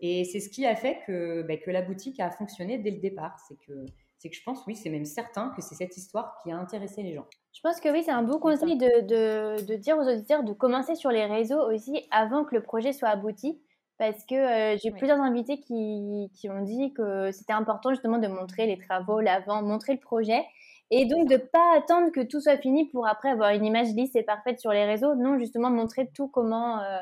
Et c'est ce qui a fait que, ben, que la boutique a fonctionné dès le départ. C'est que, c'est que je pense, oui, c'est même certain que c'est cette histoire qui a intéressé les gens. Je pense que oui, c'est un bon conseil de, de, de, dire aux auditeurs de commencer sur les réseaux aussi avant que le projet soit abouti. Parce que euh, j'ai plusieurs invités qui, qui ont dit que c'était important justement de montrer les travaux, l'avant, montrer le projet. Et donc de ne pas attendre que tout soit fini pour après avoir une image lisse et parfaite sur les réseaux. Non, justement montrer tout comment, euh,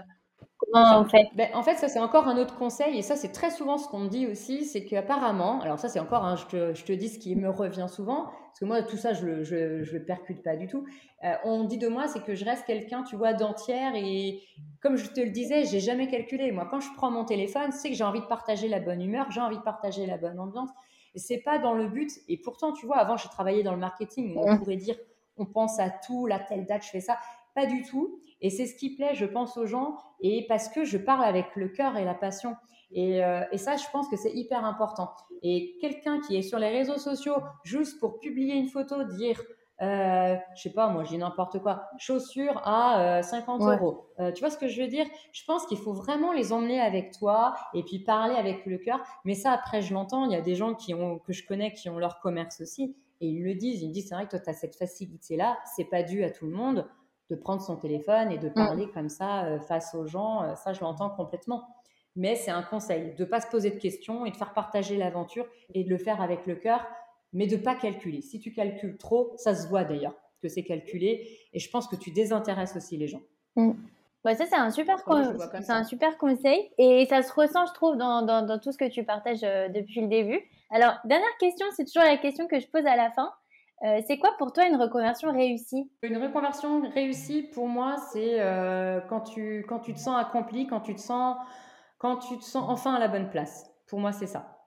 en fait ben, En fait, ça c'est encore un autre conseil, et ça c'est très souvent ce qu'on me dit aussi, c'est qu'apparemment, alors ça c'est encore, un, je, te, je, te, dis ce qui me revient souvent, parce que moi tout ça je le, je, je le percute pas du tout. Euh, on dit de moi c'est que je reste quelqu'un, tu vois, d'entière, et comme je te le disais, j'ai jamais calculé. Moi, quand je prends mon téléphone, c'est que j'ai envie de partager la bonne humeur, j'ai envie de partager la bonne ambiance. C'est pas dans le but. Et pourtant, tu vois, avant j'ai travaillé dans le marketing, on pourrait dire on pense à tout, la telle date, je fais ça. Pas du tout. Et c'est ce qui plaît, je pense, aux gens, et parce que je parle avec le cœur et la passion. Et, euh, et ça, je pense que c'est hyper important. Et quelqu'un qui est sur les réseaux sociaux juste pour publier une photo, dire, euh, je sais pas, moi, je dis n'importe quoi, chaussures à 50 euh, euros. Euh, tu vois ce que je veux dire? Je pense qu'il faut vraiment les emmener avec toi et puis parler avec le cœur. Mais ça, après, je l'entends. Il y a des gens qui ont, que je connais qui ont leur commerce aussi et ils le disent. Ils me disent, c'est vrai que toi, tu as cette facilité-là. C'est pas dû à tout le monde de prendre son téléphone et de parler comme ça face aux gens. Ça, je l'entends complètement. Mais c'est un conseil de ne pas se poser de questions et de faire partager l'aventure et de le faire avec le cœur, mais de ne pas calculer. Si tu calcules trop, ça se voit d'ailleurs que c'est calculé. Et je pense que tu désintéresses aussi les gens. Mm. ça, c'est un, super c'est un super conseil. Et ça se ressent, je trouve, dans, dans tout ce que tu partages euh, depuis le début. Alors, dernière question, c'est toujours la question que je pose à la fin. Euh, c'est quoi pour toi une reconversion réussie? Une reconversion réussie, pour moi, c'est euh, quand, tu, quand tu te sens accompli, quand tu te sens, quand tu te sens enfin à la bonne place. Pour moi, c'est ça.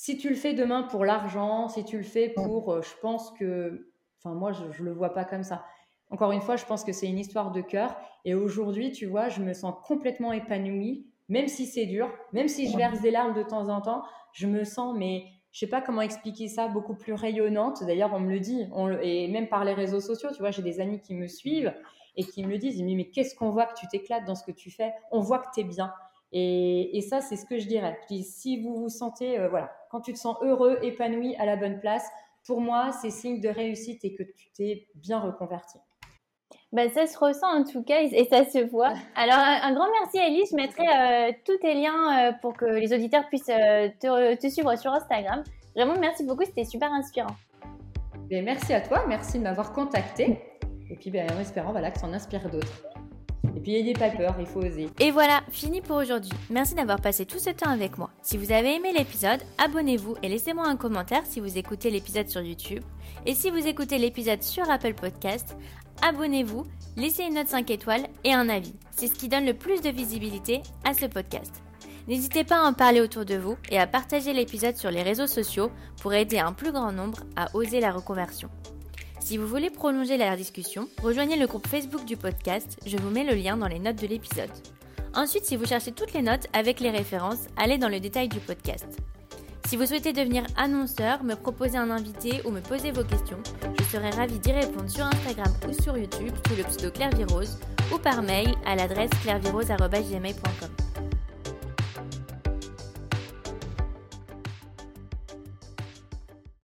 Si tu le fais demain pour l'argent, si tu le fais pour, euh, je pense que, enfin moi, je, ne le vois pas comme ça. Encore une fois, je pense que c'est une histoire de cœur. Et aujourd'hui, tu vois, je me sens complètement épanouie, même si c'est dur, même si je verse des larmes de temps en temps, je me sens mais je sais pas comment expliquer ça, beaucoup plus rayonnante. D'ailleurs, on me le dit, et même par les réseaux sociaux, tu vois, j'ai des amis qui me suivent et qui me disent, mais, mais qu'est-ce qu'on voit que tu t'éclates dans ce que tu fais? On voit que tu es bien. Et, ça, c'est ce que je dirais. si vous vous sentez, euh, voilà, quand tu te sens heureux, épanoui, à la bonne place, pour moi, c'est signe de réussite et que tu t'es bien reconverti. Ben, ça se ressent en tout cas et ça se voit. Alors un, grand merci Elise, je mettrai euh, tous tes liens euh, pour que les auditeurs puissent euh, te, suivre sur Instagram. Vraiment merci beaucoup, c'était super inspirant. Ben, merci à toi, merci de m'avoir contacté et puis ben, en espérant voilà, que ça en inspire d'autres. Et puis n'ayez pas peur, il faut oser. Et voilà, fini pour aujourd'hui. Merci d'avoir passé tout ce temps avec moi. Si vous avez aimé l'épisode, abonnez-vous et laissez-moi un commentaire si vous écoutez l'épisode sur YouTube. Et si vous écoutez l'épisode sur Apple Podcast, abonnez-vous, laissez une note 5 étoiles et un avis. C'est ce qui donne le plus de visibilité à ce podcast. N'hésitez pas à en parler autour de vous et à partager l'épisode sur les réseaux sociaux pour aider un plus grand nombre à oser la reconversion. Si vous voulez prolonger la discussion, rejoignez le groupe Facebook du podcast, je vous mets le lien dans les notes de l'épisode. Ensuite, si vous cherchez toutes les notes avec les références, allez dans le détail du podcast. Si vous souhaitez devenir annonceur, me proposer un invité ou me poser vos questions, je serai ravie d'y répondre sur Instagram ou sur YouTube sous le pseudo Claire ou par mail à l'adresse clairevirose.gmail.com.